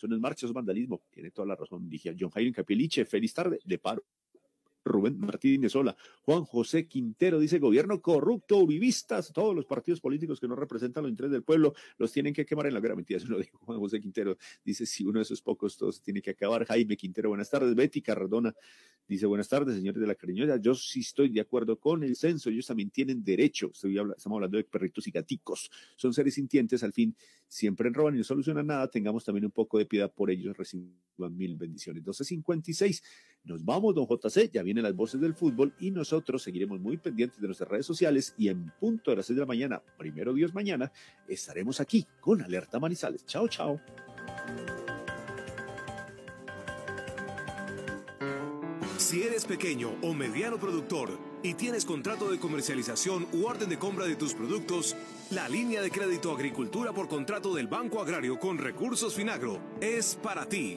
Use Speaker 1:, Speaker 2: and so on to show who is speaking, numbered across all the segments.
Speaker 1: Eso no es eso es vandalismo. Tiene toda la razón, dije John Jairo Capeliche. Feliz tarde, de paro. Rubén Martínez Sola, Juan José Quintero dice gobierno corrupto, vivistas, todos los partidos políticos que no representan los intereses del pueblo los tienen que quemar en la guerra. Mentira, eso lo dijo Juan José Quintero. Dice si uno de esos pocos todos tiene que acabar. Jaime Quintero, buenas tardes. Betty Cardona dice buenas tardes, señores de la cariñosa. Yo sí estoy de acuerdo con el censo. Ellos también tienen derecho. Estamos hablando de perritos y gaticos. Son seres sintientes. Al fin siempre roban y no solucionan nada. Tengamos también un poco de piedad por ellos. Reciban mil bendiciones. 1256. Nos vamos, don JC. Ya las voces del fútbol y nosotros seguiremos muy pendientes de nuestras redes sociales y en punto de las 6 de la mañana, primero Dios mañana, estaremos aquí con Alerta Manizales. Chao, chao.
Speaker 2: Si eres pequeño o mediano productor y tienes contrato de comercialización u orden de compra de tus productos, la línea de crédito agricultura por contrato del Banco Agrario con recursos Finagro es para ti.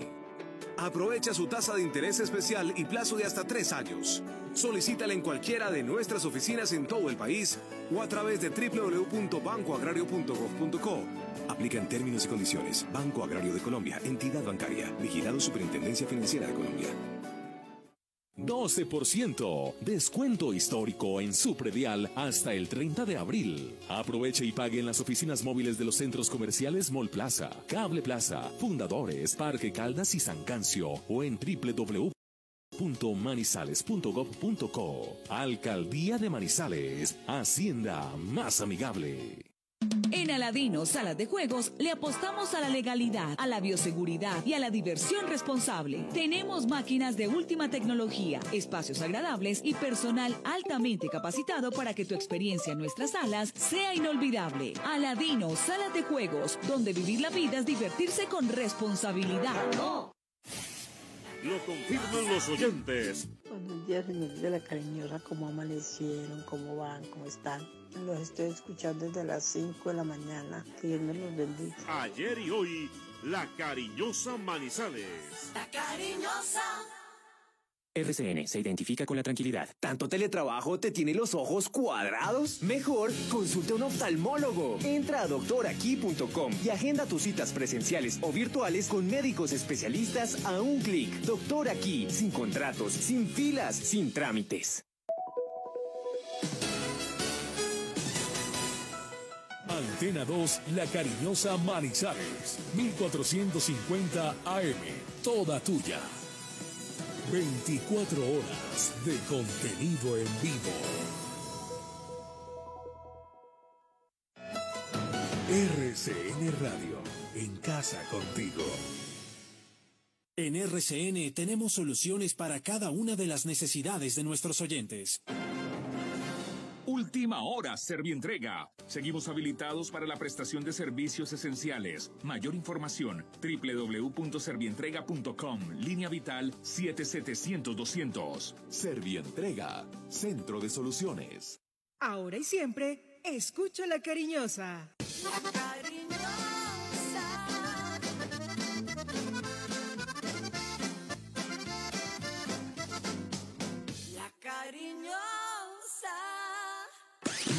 Speaker 2: Aprovecha su tasa de interés especial y plazo de hasta tres años. Solicítala en cualquiera de nuestras oficinas en todo el país o a través de www.bancoagrario.gov.co. Aplica en términos y condiciones. Banco Agrario de Colombia, entidad bancaria, vigilado Superintendencia Financiera de Colombia.
Speaker 3: 12%. Descuento histórico en su predial hasta el 30 de abril. Aproveche y pague en las oficinas móviles de los centros comerciales Mall Plaza, Cable Plaza, Fundadores, Parque Caldas y San Cancio o en www.manizales.gov.co. Alcaldía de Manizales. Hacienda más amigable.
Speaker 4: En Aladino Salas de Juegos le apostamos a la legalidad, a la bioseguridad y a la diversión responsable. Tenemos máquinas de última tecnología, espacios agradables y personal altamente capacitado para que tu experiencia en nuestras salas sea inolvidable. Aladino Salas de Juegos, donde vivir la vida es divertirse con responsabilidad.
Speaker 5: Lo confirman los oyentes.
Speaker 6: Buenos días, señores de la cariñosa, cómo amanecieron, cómo van, cómo están. Los estoy escuchando desde las 5 de la mañana. Que Dios me los bendiga.
Speaker 5: Ayer y hoy, la cariñosa Manizales.
Speaker 7: La cariñosa.
Speaker 8: RCN se identifica con la tranquilidad. ¿Tanto teletrabajo te tiene los ojos cuadrados? Mejor, consulta a un oftalmólogo. Entra a doctoraquí.com y agenda tus citas presenciales o virtuales con médicos especialistas a un clic. Doctor Aquí, sin contratos, sin filas, sin trámites.
Speaker 3: Antena 2, La Cariñosa Manizales, 1450 AM, toda tuya. 24 horas de contenido en vivo. RCN Radio, en casa contigo.
Speaker 9: En RCN tenemos soluciones para cada una de las necesidades de nuestros oyentes.
Speaker 10: Última hora, Servientrega. Seguimos habilitados para la prestación de servicios esenciales. Mayor información, www.servientrega.com, línea vital 7700-200.
Speaker 3: Servientrega, Centro de Soluciones.
Speaker 11: Ahora y siempre, escucha la cariñosa.
Speaker 7: La cariñosa.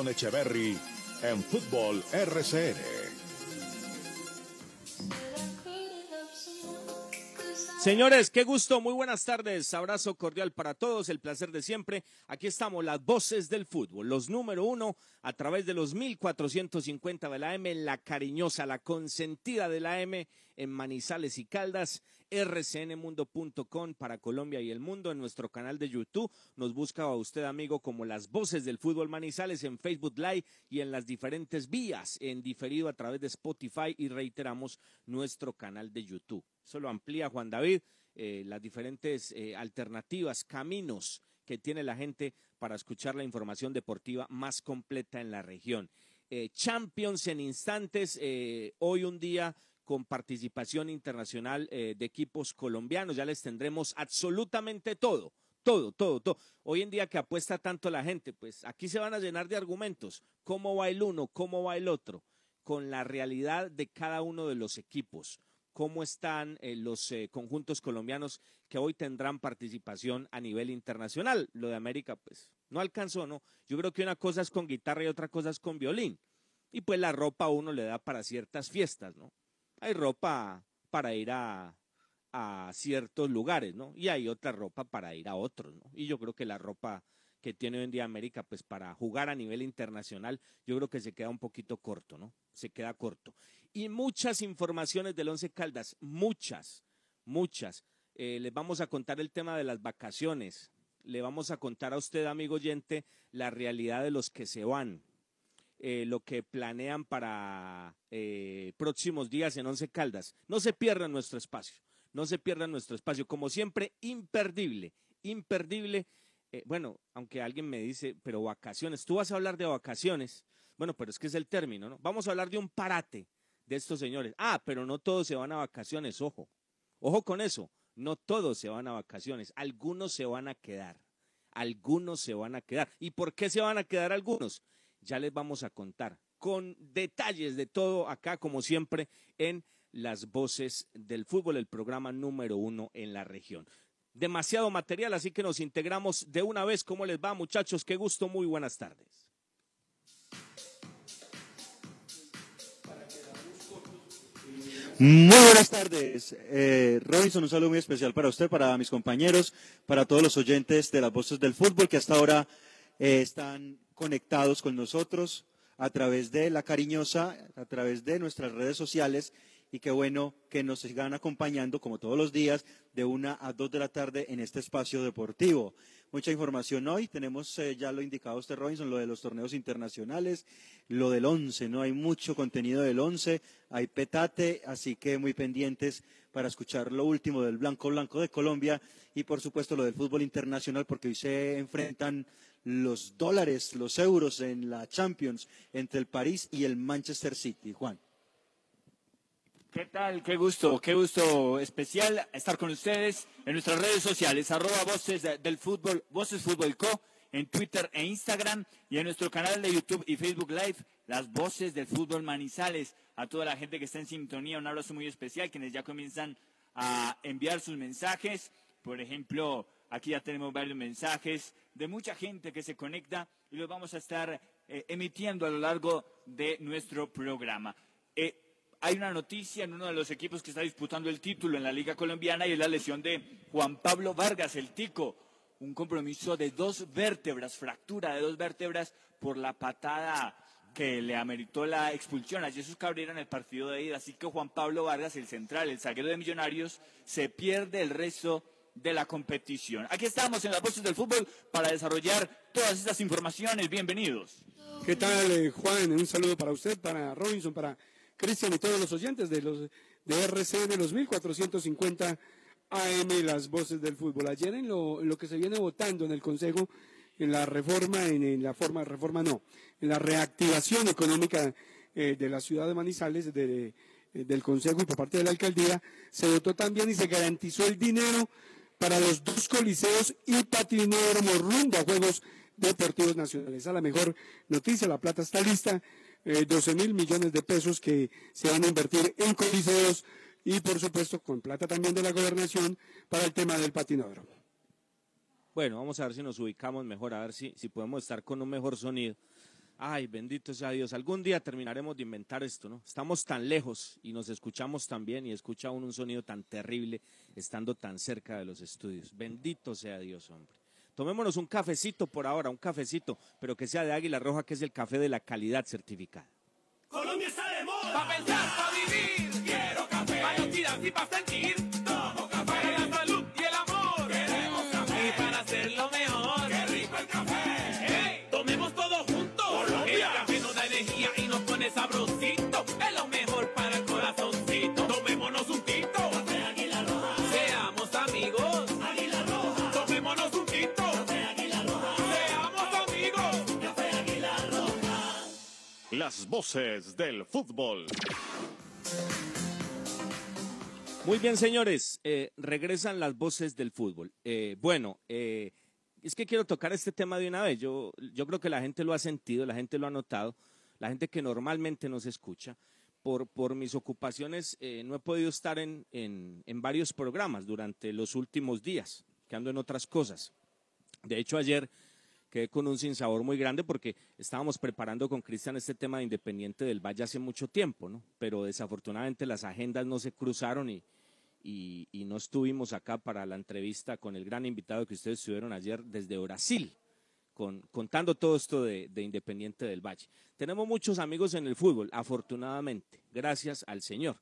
Speaker 12: Robinson Echeverry en Fútbol RCN.
Speaker 13: Señores, qué gusto, muy buenas tardes, abrazo cordial para todos, el placer de siempre. Aquí estamos, las voces del fútbol, los número uno a través de los 1450 de la M, la cariñosa, la consentida de la M en Manizales y Caldas, rcnmundo.com para Colombia y el mundo, en nuestro canal de YouTube. Nos busca a usted, amigo, como las voces del fútbol Manizales en Facebook Live y en las diferentes vías, en diferido a través de Spotify y reiteramos nuestro canal de YouTube. Eso lo amplía Juan David, eh, las diferentes eh, alternativas, caminos que tiene la gente para escuchar la información deportiva más completa en la región. Eh, Champions en instantes, hoy un día con participación internacional de equipos colombianos. Ya les tendremos absolutamente todo, todo, todo, todo. Hoy en día que apuesta tanto la gente, pues aquí se van a llenar de argumentos. ¿Cómo va el uno? ¿Cómo va el otro? Con la realidad de cada uno de los equipos. ¿Cómo están eh, los eh, conjuntos colombianos que hoy tendrán participación a nivel internacional? Lo de América, pues, no alcanzó, ¿no? Yo creo que una cosa es con guitarra y otra cosa es con violín. Y pues la ropa uno le da para ciertas fiestas, ¿no? Hay ropa para ir a, ciertos lugares, ¿no? Y hay otra ropa para ir a otros, ¿no? Y yo creo que la ropa que tiene hoy en día América, pues para jugar a nivel internacional, yo creo que se queda un poquito corto, ¿no? Se queda corto. Y muchas informaciones del Once Caldas, muchas, muchas. Eh, les vamos a contar el tema de las vacaciones. Le vamos a contar a usted, amigo oyente, la realidad de los que se van, eh, lo que planean para eh, próximos días en Once Caldas. No se pierdan nuestro espacio, no se pierdan nuestro espacio. Como siempre, imperdible, imperdible. Eh, bueno, aunque alguien me dice, pero vacaciones, tú vas a hablar de vacaciones. Bueno, pero es que es el término, ¿no? Vamos a hablar de un parate de estos señores. Ah, pero no todos se van a vacaciones, ojo. Ojo con eso. No todos se van a vacaciones, algunos se van a quedar. Algunos se van a quedar. ¿Y por qué se van a quedar algunos? Ya les vamos a contar con detalles de todo acá, como siempre, en las voces del fútbol, el programa número uno en la región. Demasiado material, así que nos integramos de una vez. ¿Cómo les va, muchachos? Qué gusto, muy buenas tardes.
Speaker 14: Muy buenas tardes, eh, Robinson. Un saludo muy especial para usted, para mis compañeros, para todos los oyentes de las voces del fútbol que hasta ahora eh, están conectados con nosotros a través de La Cariñosa, a través de nuestras redes sociales y qué bueno que nos sigan acompañando como todos los días de una a dos de la tarde en este espacio deportivo. Mucha información hoy, tenemos eh, ya lo indicado usted Robinson, lo de los torneos internacionales, lo del once, ¿no? Hay mucho contenido del once, hay petate, así que muy pendientes para escuchar lo último del Blanco Blanco de Colombia y por supuesto lo del fútbol internacional porque hoy se enfrentan los dólares, los euros en la Champions entre el París y el Manchester City. Juan.
Speaker 15: ¿Qué tal? Qué gusto, qué gusto especial estar con ustedes en nuestras redes sociales, arroba voces del fútbol, voces fútbol co, en Twitter e Instagram y en nuestro canal de YouTube y Facebook Live, las voces del fútbol Manizales. A toda la gente que está en sintonía, un abrazo muy especial, quienes ya comienzan a enviar sus mensajes. Por ejemplo, aquí ya tenemos varios mensajes de mucha gente que se conecta y los vamos a estar eh, emitiendo a lo largo de nuestro programa. Eh, hay una noticia en uno de los equipos que está disputando el título en la Liga Colombiana y es la lesión de Juan Pablo Vargas, el Tico. Un compromiso de dos vértebras, fractura de dos vértebras por la patada que le ameritó la expulsión a Jesús Cabrera en el partido de ida. Así que Juan Pablo Vargas, el central, el zaguero de Millonarios, se pierde el resto de la competición. Aquí estamos en las voces del fútbol para desarrollar todas estas informaciones. Bienvenidos.
Speaker 16: ¿Qué tal, eh, Juan? Un saludo para usted, para Robinson, para Cristian y todos los oyentes de los de RCN, los 1450 AM, las voces del fútbol. Ayer en lo, que se viene votando en el Consejo, en la reforma, en, la forma, reforma no, en la reactivación económica eh, de la ciudad de Manizales, de, eh, del Consejo y por parte de la alcaldía, se votó también y se garantizó el dinero para los dos coliseos y patinódromo rumbo a Juegos Deportivos Nacionales. A la mejor noticia, la plata está lista, eh, 12 mil millones de pesos que se van a invertir en coliseos y por supuesto con plata también de la gobernación para el tema del patinódromo.
Speaker 13: Bueno, vamos a ver si nos ubicamos mejor, a ver si, si podemos estar con un mejor sonido. Ay, bendito sea Dios. Algún día terminaremos de inventar esto, ¿no? Estamos tan lejos y nos escuchamos tan bien y escucha uno un sonido tan terrible estando tan cerca de los estudios. Bendito sea Dios, hombre. Tomémonos un cafecito por ahora, un cafecito, pero que sea de Águila Roja, que es el café de la calidad certificada.
Speaker 17: Colombia está de moda. Pa' pensar, vivir. Quiero café.
Speaker 12: Las voces del fútbol.
Speaker 13: Muy bien, señores, eh, regresan las voces del fútbol. Eh, bueno, eh, es que quiero tocar este tema de una vez. Yo, yo creo que la gente lo ha sentido, la gente lo ha notado, la gente que normalmente nos escucha. Por, por mis ocupaciones no he podido estar en, en, en varios programas durante los últimos días, que ando en otras cosas. De hecho, ayer quedé con un sinsabor muy grande porque estábamos preparando con Cristian este tema de Independiente del Valle hace mucho tiempo, ¿no? Pero desafortunadamente las agendas no se cruzaron y, no estuvimos acá para la entrevista con el gran invitado que ustedes estuvieron ayer desde Brasil, con, contando todo esto de, de Independiente del Valle. Tenemos muchos amigos en el fútbol, afortunadamente, gracias al Señor.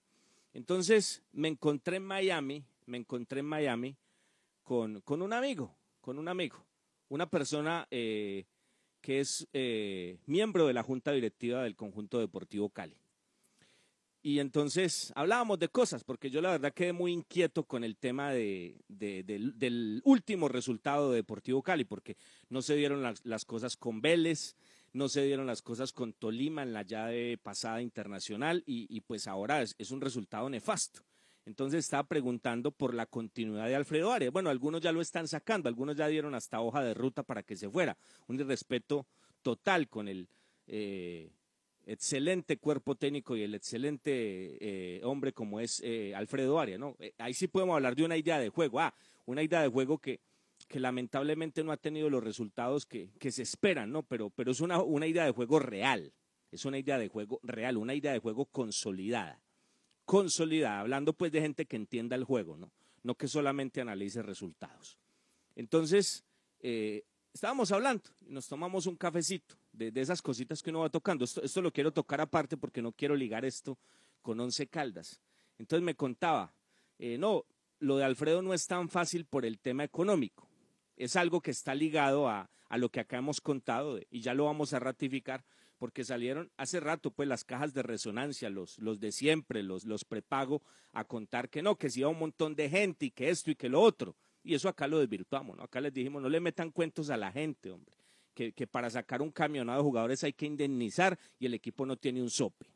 Speaker 13: Entonces me encontré en Miami, me encontré en Miami con, con un amigo, con un amigo una persona eh, que es eh, miembro de la junta directiva del conjunto deportivo Cali. Y entonces hablábamos de cosas, porque yo la verdad quedé muy inquieto con el tema de, de, del, último resultado de Deportivo Cali, porque no se dieron las, cosas con Vélez, no se dieron las cosas con Tolima en la llave pasada internacional, y, pues ahora es un resultado nefasto. Entonces estaba preguntando por la continuidad de Alfredo Arias. Bueno, algunos ya lo están sacando, algunos ya dieron hasta hoja de ruta para que se fuera. Un irrespeto total con el eh, excelente cuerpo técnico y el excelente eh, hombre como es eh, Alfredo Arias. ahí sí podemos hablar de una idea de juego. Ah, una idea de juego que, que lamentablemente no ha tenido los resultados que, que se esperan, ¿no? Pero, pero es una, una idea de juego real. Es una idea de juego real, una idea de juego consolidada consolidada, hablando pues de gente que entienda el juego, ¿no? No que solamente analice resultados. Entonces, eh, estábamos hablando y nos tomamos un cafecito de, de, esas cositas que uno va tocando. Esto, esto lo quiero tocar aparte porque no quiero ligar esto con Once Caldas. Entonces me contaba, eh, no, lo de Alfredo no es tan fácil por el tema económico. Es algo que está ligado a, a lo que acá hemos contado y ya lo vamos a ratificar porque salieron hace rato pues las cajas de resonancia, los, los de siempre, los, los prepago, a contar que no, que si iba un montón de gente y que esto y que lo otro. Y eso acá lo desvirtuamos, ¿no? Acá les dijimos, no le metan cuentos a la gente, hombre, que, que para sacar un camionado de jugadores hay que indemnizar y el equipo no tiene un sope.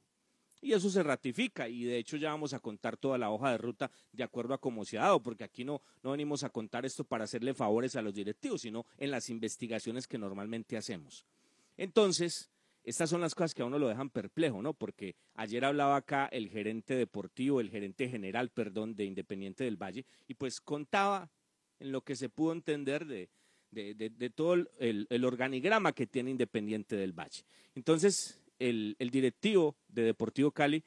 Speaker 13: Y eso se ratifica y de hecho ya vamos a contar toda la hoja de ruta de acuerdo a cómo se ha dado, porque aquí no, no venimos a contar esto para hacerle favores a los directivos, sino en las investigaciones que normalmente hacemos. Entonces, estas son las cosas que a uno lo dejan perplejo, ¿no? Porque ayer hablaba acá el gerente deportivo, el gerente general, perdón, de Independiente del Valle, y pues contaba en lo que se pudo entender de, de, todo el, organigrama que tiene Independiente del Valle. Entonces, el, directivo de Deportivo Cali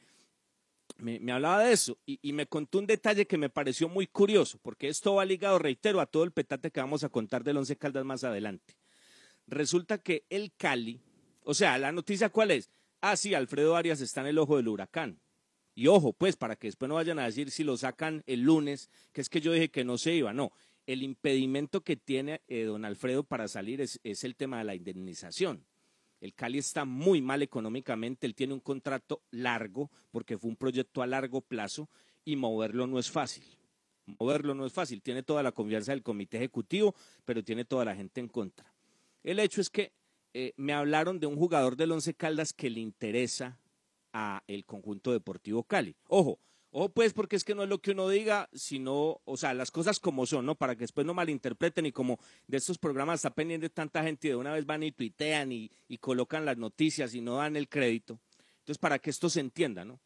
Speaker 13: me, me hablaba de eso y, y, me contó un detalle que me pareció muy curioso, porque esto va ligado, reitero, a todo el petate que vamos a contar del Once Caldas más adelante. Resulta que el Cali, o sea, la noticia cuál es? Ah, sí, Alfredo Arias está en el ojo del huracán. Y ojo, pues, para que después no vayan a decir si lo sacan el lunes, que es que yo dije que no se iba. No, el impedimento que tiene eh, don Alfredo para salir es, es, el tema de la indemnización. El Cali está muy mal económicamente, él tiene un contrato largo, porque fue un proyecto a largo plazo, y moverlo no es fácil. Moverlo no es fácil, tiene toda la confianza del comité ejecutivo, pero tiene toda la gente en contra. El hecho es que eh, me hablaron de un jugador del Once Caldas que le interesa a el conjunto deportivo Cali. Ojo, ojo pues porque es que no es lo que uno diga, sino, o sea, las cosas como son, ¿no? Para que después no malinterpreten y como de estos programas está pendiente tanta gente y de una vez van y tuitean y, y colocan las noticias y no dan el crédito. Entonces, para que esto se entienda, ¿no?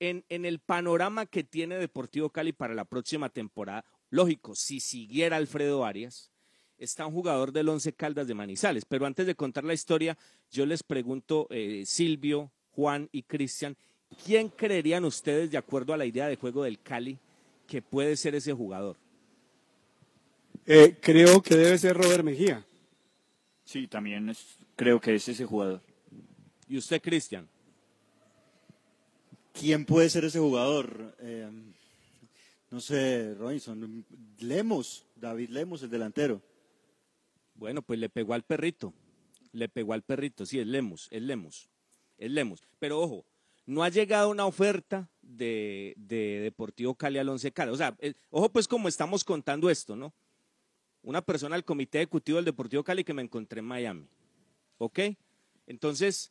Speaker 13: En, en el panorama que tiene Deportivo Cali para la próxima temporada, lógico, si siguiera Alfredo Arias, está un jugador del Once Caldas de Manizales. Pero antes de contar la historia, yo les pregunto, eh, Silvio, Juan y Cristian, ¿quién creerían ustedes, de acuerdo a la idea de juego del Cali, que puede ser ese jugador?
Speaker 16: Eh, creo que debe ser Robert Mejía.
Speaker 15: Sí, también es- creo que es ese jugador.
Speaker 13: ¿Y usted, Cristian?
Speaker 14: ¿Quién puede ser ese jugador? Eh, no sé, Robinson. Lemos, David Lemos, el delantero.
Speaker 13: Bueno, pues le pegó al perrito. Le pegó al perrito, sí, es Lemus, es Lemus, es Lemus. Pero ojo, no ha llegado una oferta de, de Deportivo Cali al Once Caldas. O sea, eh, ojo pues como estamos contando esto, ¿no? Una persona del comité ejecutivo del Deportivo Cali que me encontré en Miami. ¿Ok? Entonces,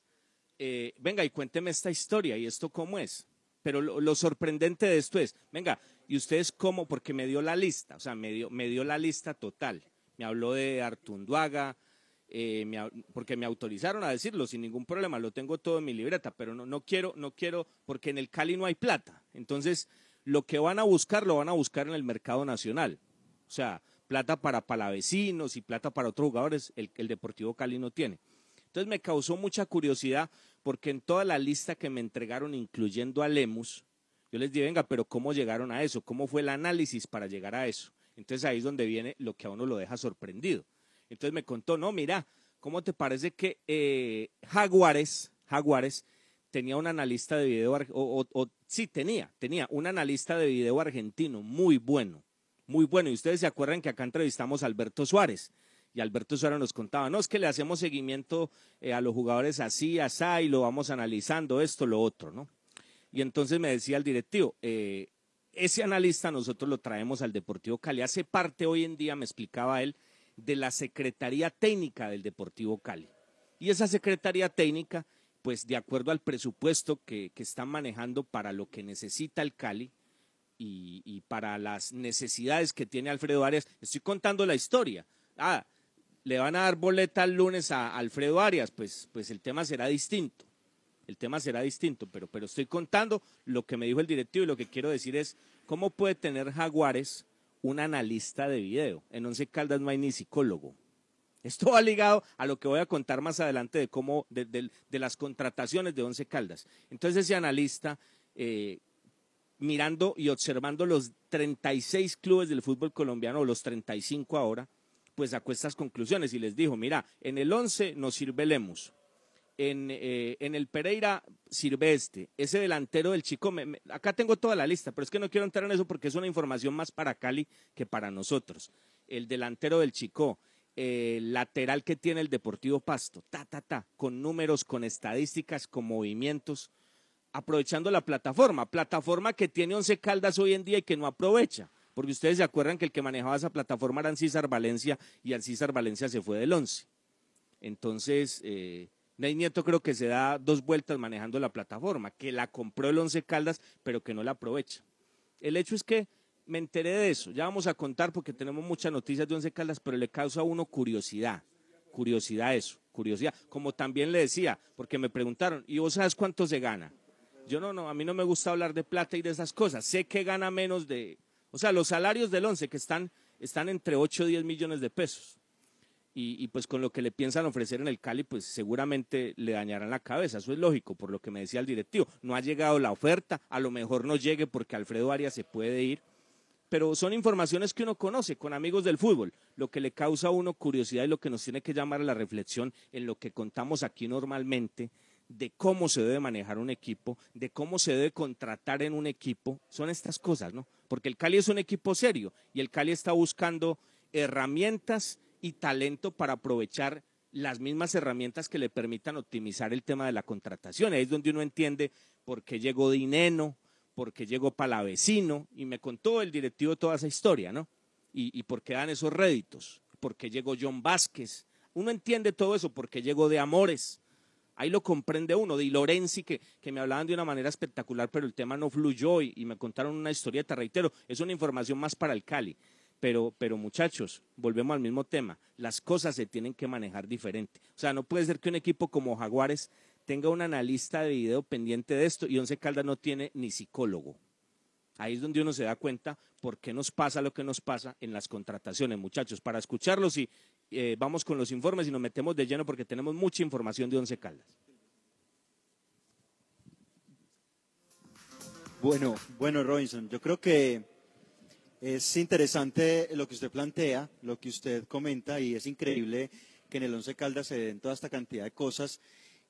Speaker 13: eh, venga y cuénteme esta historia y esto cómo es. Pero lo, lo sorprendente de esto es, venga, y ustedes cómo, porque me dio la lista, o sea, me dio, me dio la lista total. Me habló de Artunduaga, eh, porque me autorizaron a decirlo sin ningún problema, lo tengo todo en mi libreta, pero no, no quiero, no quiero, porque en el Cali no hay plata. Entonces, lo que van a buscar, lo van a buscar en el mercado nacional. O sea, plata para palavecinos y plata para otros jugadores, el, el Deportivo Cali no tiene. Entonces me causó mucha curiosidad porque en toda la lista que me entregaron, incluyendo a Lemus, yo les dije, venga, pero ¿cómo llegaron a eso? ¿Cómo fue el análisis para llegar a eso? Entonces ahí es donde viene lo que a uno lo deja sorprendido. Entonces me contó, no, mira, ¿cómo te parece que eh, Jaguares, Jaguares tenía un analista de video, o- o- sí, tenía, tenía un analista de video argentino muy bueno, muy bueno. Y ustedes se acuerdan que acá entrevistamos a Alberto Suárez. Y Alberto Suárez nos contaba, no, es que le hacemos seguimiento eh, a los jugadores así, así, y lo vamos analizando, esto, lo otro, ¿no? Y entonces me decía el directivo, eh, ese analista nosotros lo traemos al Deportivo Cali. Hace parte hoy en día, me explicaba él, de la Secretaría Técnica del Deportivo Cali. Y esa Secretaría Técnica, pues de acuerdo al presupuesto que, que están manejando para lo que necesita el Cali y, y para las necesidades que tiene Alfredo Arias, estoy contando la historia. Ah, le van a dar boleta el lunes a Alfredo Arias, pues, pues el tema será distinto. El tema será distinto, pero, pero estoy contando lo que me dijo el directivo y lo que quiero decir es cómo puede tener Jaguares un analista de video. En Once Caldas no hay ni psicólogo. Esto va ligado a lo que voy a contar más adelante de cómo, de, de- las contrataciones de Once Caldas. Entonces ese analista, eh, mirando y observando los 36 clubes del fútbol colombiano, o los 35 ahora, pues sacó estas conclusiones y les dijo, mira, en el 11 nos sirve Lemus, en, eh, en el Pereira sirve este, ese delantero del Chico, acá tengo toda la lista, pero es que no quiero entrar en eso porque es una información más para Cali que para nosotros. El delantero del Chico, eh, lateral que tiene el Deportivo Pasto, ta, ta, ta, con números, con estadísticas, con movimientos, aprovechando la plataforma, plataforma que tiene Once Caldas hoy en día y que no aprovecha. Porque ustedes se acuerdan que el que manejaba esa plataforma era César Valencia y César Valencia se fue del Once. Entonces, eh, Ney Nieto creo que se da dos vueltas manejando la plataforma, que la compró el Once Caldas, pero que no la aprovecha. El hecho es que me enteré de eso. Ya vamos a contar porque tenemos muchas noticias de Once Caldas, pero le causa a uno curiosidad. Curiosidad eso, curiosidad. Como también le decía, porque me preguntaron, ¿y vos sabes cuánto se gana? Yo no, no, a mí no me gusta hablar de plata y de esas cosas. Sé que gana menos de, o sea, los salarios del Once que están, están entre 8 y 10 millones de pesos. Y, y, pues con lo que le piensan ofrecer en el Cali, pues seguramente le dañarán la cabeza. Eso es lógico, por lo que me decía el directivo. No ha llegado la oferta, a lo mejor no llegue porque Alfredo Arias se puede ir. Pero son informaciones que uno conoce con amigos del fútbol, lo que le causa a uno curiosidad y lo que nos tiene que llamar a la reflexión en lo que contamos aquí normalmente de cómo se debe manejar un equipo, de cómo se debe contratar en un equipo, son estas cosas, ¿no? Porque el Cali es un equipo serio y el Cali está buscando herramientas y talento para aprovechar las mismas herramientas que le permitan optimizar el tema de la contratación. Ahí es donde uno entiende por qué llegó Dineno, por qué llegó Palavecino, y me contó el directivo toda esa historia, ¿no? Y, por qué dan esos réditos, por qué llegó John Vázquez. Uno entiende todo eso, por qué llegó de Amores. Ahí lo comprende uno, de Lorenzi, que, que me hablaban de una manera espectacular, pero el tema no fluyó y, y me contaron una historieta, reitero, es una información más para el Cali. Pero, pero muchachos, volvemos al mismo tema. Las cosas se tienen que manejar diferente. O sea, no puede ser que un equipo como Jaguares tenga un analista de video pendiente de esto y Once Caldas no tiene ni psicólogo. Ahí es donde uno se da cuenta por qué nos pasa lo que nos pasa en las contrataciones, muchachos. Para escucharlos y eh, vamos con los informes y nos metemos de lleno porque tenemos mucha información de Once Caldas.
Speaker 14: Bueno, bueno, Robinson, yo creo que es interesante lo que usted plantea, lo que usted comenta y es increíble que en el Once Caldas se den toda esta cantidad de cosas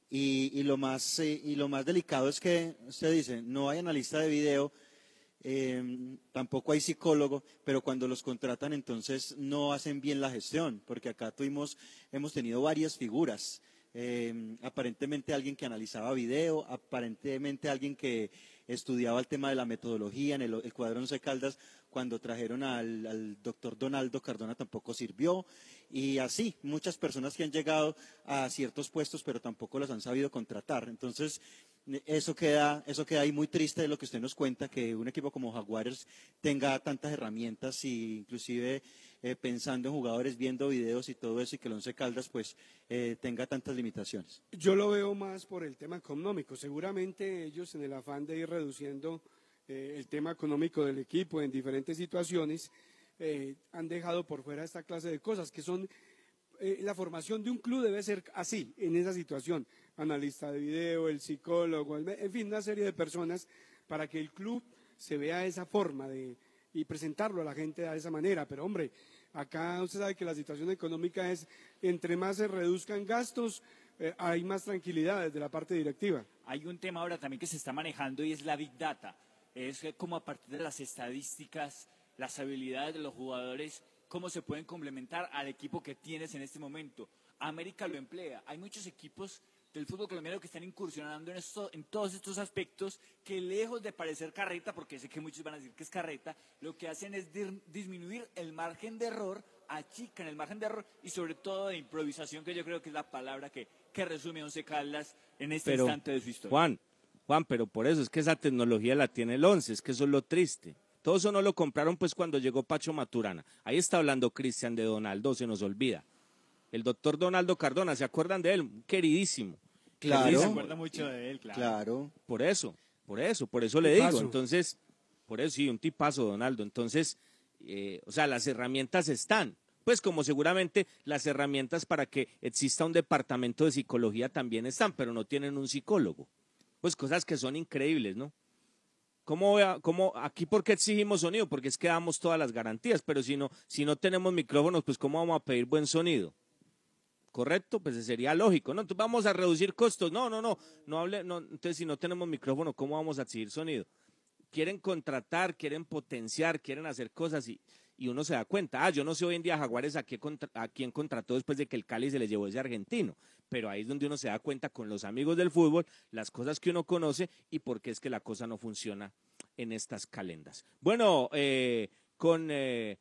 Speaker 14: y, lo más eh, y lo más delicado es que usted dice no hay analista de video eh, tampoco hay psicólogo, pero cuando los contratan entonces no hacen bien la gestión, porque acá tuvimos, hemos tenido varias figuras. Eh, aparentemente alguien que analizaba video, aparentemente alguien que estudiaba el tema de la metodología en el, el cuadrón de Caldas, cuando trajeron al, doctor Donaldo Cardona tampoco sirvió, y así, muchas personas que han llegado a ciertos puestos, pero tampoco las han sabido contratar. Entonces, eso queda, eso queda ahí muy triste de lo que usted nos cuenta, que un equipo como Jaguares tenga tantas herramientas y inclusive eh, pensando en jugadores, viendo videos y todo eso, y que el Once Caldas pues eh, tenga tantas limitaciones.
Speaker 16: Yo lo veo más por el tema económico. Seguramente ellos en el afán de ir reduciendo eh, el tema económico del equipo en diferentes situaciones, eh, han dejado por fuera esta clase de cosas que son eh, la formación de un club debe ser así, en esa situación. Analista de video, el psicólogo, en fin, una serie de personas para que el club se vea esa forma de, y presentarlo a la gente de esa manera. Pero hombre, acá usted sabe que la situación económica es, entre más se reduzcan gastos, hay más tranquilidad desde la parte directiva.
Speaker 15: Hay un tema ahora también que se está manejando y es la Big Data. Es que como a partir de las estadísticas, las habilidades de los jugadores, cómo se pueden complementar al equipo que tienes en este momento. América lo emplea. Hay muchos equipos del fútbol colombiano que están incursionando en, esto, en todos estos aspectos que lejos de parecer carreta, porque sé que muchos van a decir que es carreta, lo que hacen es disminuir el margen de error, achican el margen de error y sobre todo de improvisación, que yo creo que es la palabra que, que resume Once Caldas en este
Speaker 13: Pero,
Speaker 15: instante de su historia.
Speaker 13: Juan, Juan, pero por eso es que esa tecnología la tiene el 11, es que eso es lo triste. Todo eso no lo compraron pues cuando llegó Pacho Maturana. Ahí está hablando Cristian de Donaldo, se nos olvida. El doctor Donaldo Cardona, ¿se acuerdan de él? Queridísimo.
Speaker 14: Claro.
Speaker 13: Queridísimo.
Speaker 14: Se acuerda mucho de él, claro. Claro.
Speaker 13: Por eso, por eso, por eso le digo. Entonces, por eso sí, un tipazo, Donaldo. Entonces, eh, o sea, las herramientas están. Pues como seguramente las herramientas para que exista un departamento de psicología también están, pero no tienen un psicólogo. Pues cosas que son increíbles, ¿no? ¿Cómo, cómo- aquí por qué exigimos sonido? Porque es que damos todas las garantías, pero si no, si no tenemos micrófonos, pues ¿cómo vamos a pedir buen sonido? ¿Correcto? Pues sería lógico, ¿no? Entonces vamos a reducir costos. No, no, no, no hable, no, entonces si no tenemos micrófono, ¿cómo vamos a exigir sonido? Quieren contratar, quieren potenciar, quieren hacer cosas y, y uno se da cuenta, ah, yo no sé hoy en día Jaguares a, qué a quién contrató después de que el Cali se le llevó ese argentino, pero ahí es donde uno se da cuenta con los amigos del fútbol, las cosas que uno conoce y por qué es que la cosa no funciona en estas calendas. Bueno, eh, con eh,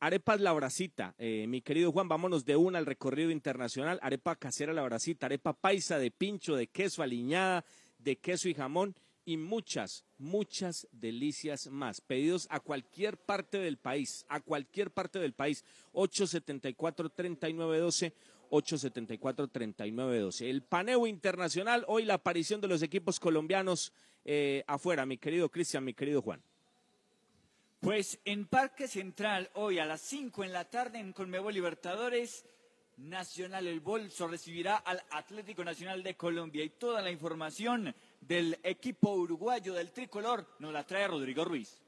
Speaker 13: Arepas La Bracita, eh, mi querido Juan, vámonos de una al recorrido internacional. Arepa casera La Bracita, arepa paisa de pincho, de queso aliñada, de queso y jamón y muchas, muchas delicias más. Pedidos a cualquier parte del país, a cualquier parte del país. 874-3912. 874-3912. El paneo internacional, hoy la aparición de los equipos colombianos eh, afuera, mi querido Cristian, mi querido Juan.
Speaker 15: Pues en Parque Central, hoy a las 5 en la tarde en Conmebol Libertadores, Nacional El Bolso recibirá al Atlético Nacional de Colombia y toda la información del equipo uruguayo del tricolor nos la trae Rodrigo Ruiz.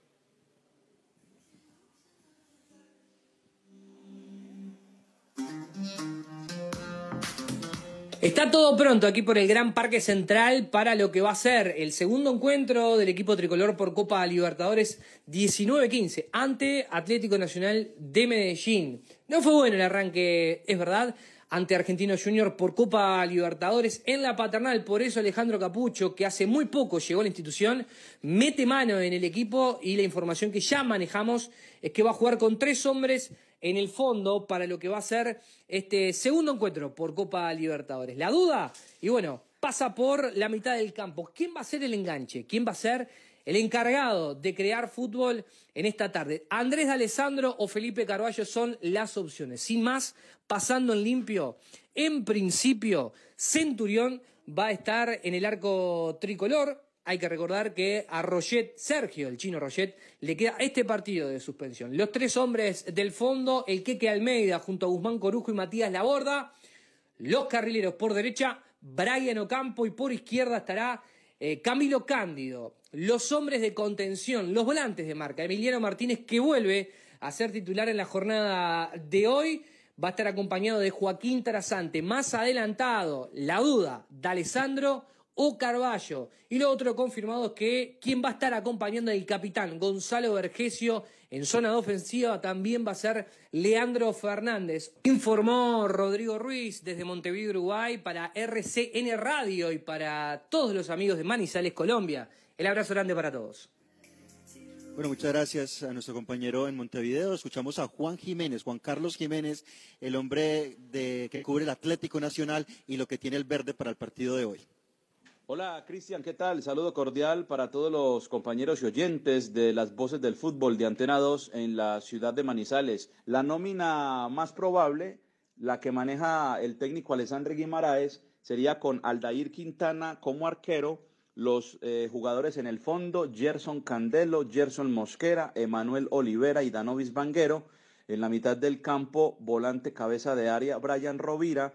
Speaker 18: Está todo pronto aquí por el Gran Parque Central para lo que va a ser el segundo encuentro del equipo tricolor por Copa Libertadores 19-15 ante Atlético Nacional de Medellín. No fue bueno el arranque, es verdad, ante Argentino Junior por Copa Libertadores en la paternal. Por eso Alejandro Capucho, que hace muy poco llegó a la institución, mete mano en el equipo y la información que ya manejamos es que va a jugar con tres hombres en el fondo para lo que va a ser este segundo encuentro por Copa Libertadores. La duda, y bueno, pasa por la mitad del campo. ¿Quién va a ser el enganche? ¿Quién va a ser el encargado de crear fútbol en esta tarde? Andrés de Alessandro o Felipe Carballo son las opciones. Sin más, pasando en limpio, en principio, Centurión va a estar en el arco tricolor. hay que recordar que a Roget, Sergio, el chino Roget, le queda este partido de suspensión. Los tres hombres del fondo, el Queque Almeida junto a Guzmán Corujo y Matías Laborda, los carrileros por derecha, Brian Ocampo y por izquierda estará eh, Camilo Cándido. Los hombres de contención, los volantes de marca, Emiliano Martínez que vuelve a ser titular en la jornada de hoy. Va a estar acompañado de Joaquín Tarazante. Más adelantado, la duda de Alessandro o Carballo. Y lo otro confirmado es que quien va a estar acompañando al capitán Gonzalo Vergesio en zona ofensiva también va a ser Leandro Fernández. Informó Rodrigo Ruiz desde Montevideo, Uruguay, para RCN Radio y para todos los amigos de Manizales, Colombia. El abrazo grande para todos.
Speaker 14: Bueno, muchas gracias a nuestro compañero en Montevideo. Escuchamos a Juan Jiménez, Juan Carlos Jiménez, el hombre de, que cubre el Atlético Nacional y lo que tiene el verde para el partido de hoy.
Speaker 19: Hola Cristian, ¿qué tal? Saludo cordial para todos los compañeros y oyentes de las voces del fútbol de Antena 2 en la ciudad de Manizales. La nómina más probable, la que maneja el técnico Alessandro Guimaraes, sería con Aldair Quintana como arquero, los eh, jugadores en el fondo, Gerson Candelo, Gerson Mosquera, Emanuel Olivera y Danovis Vanguero. En la mitad del campo, volante cabeza de área, Brian Rovira.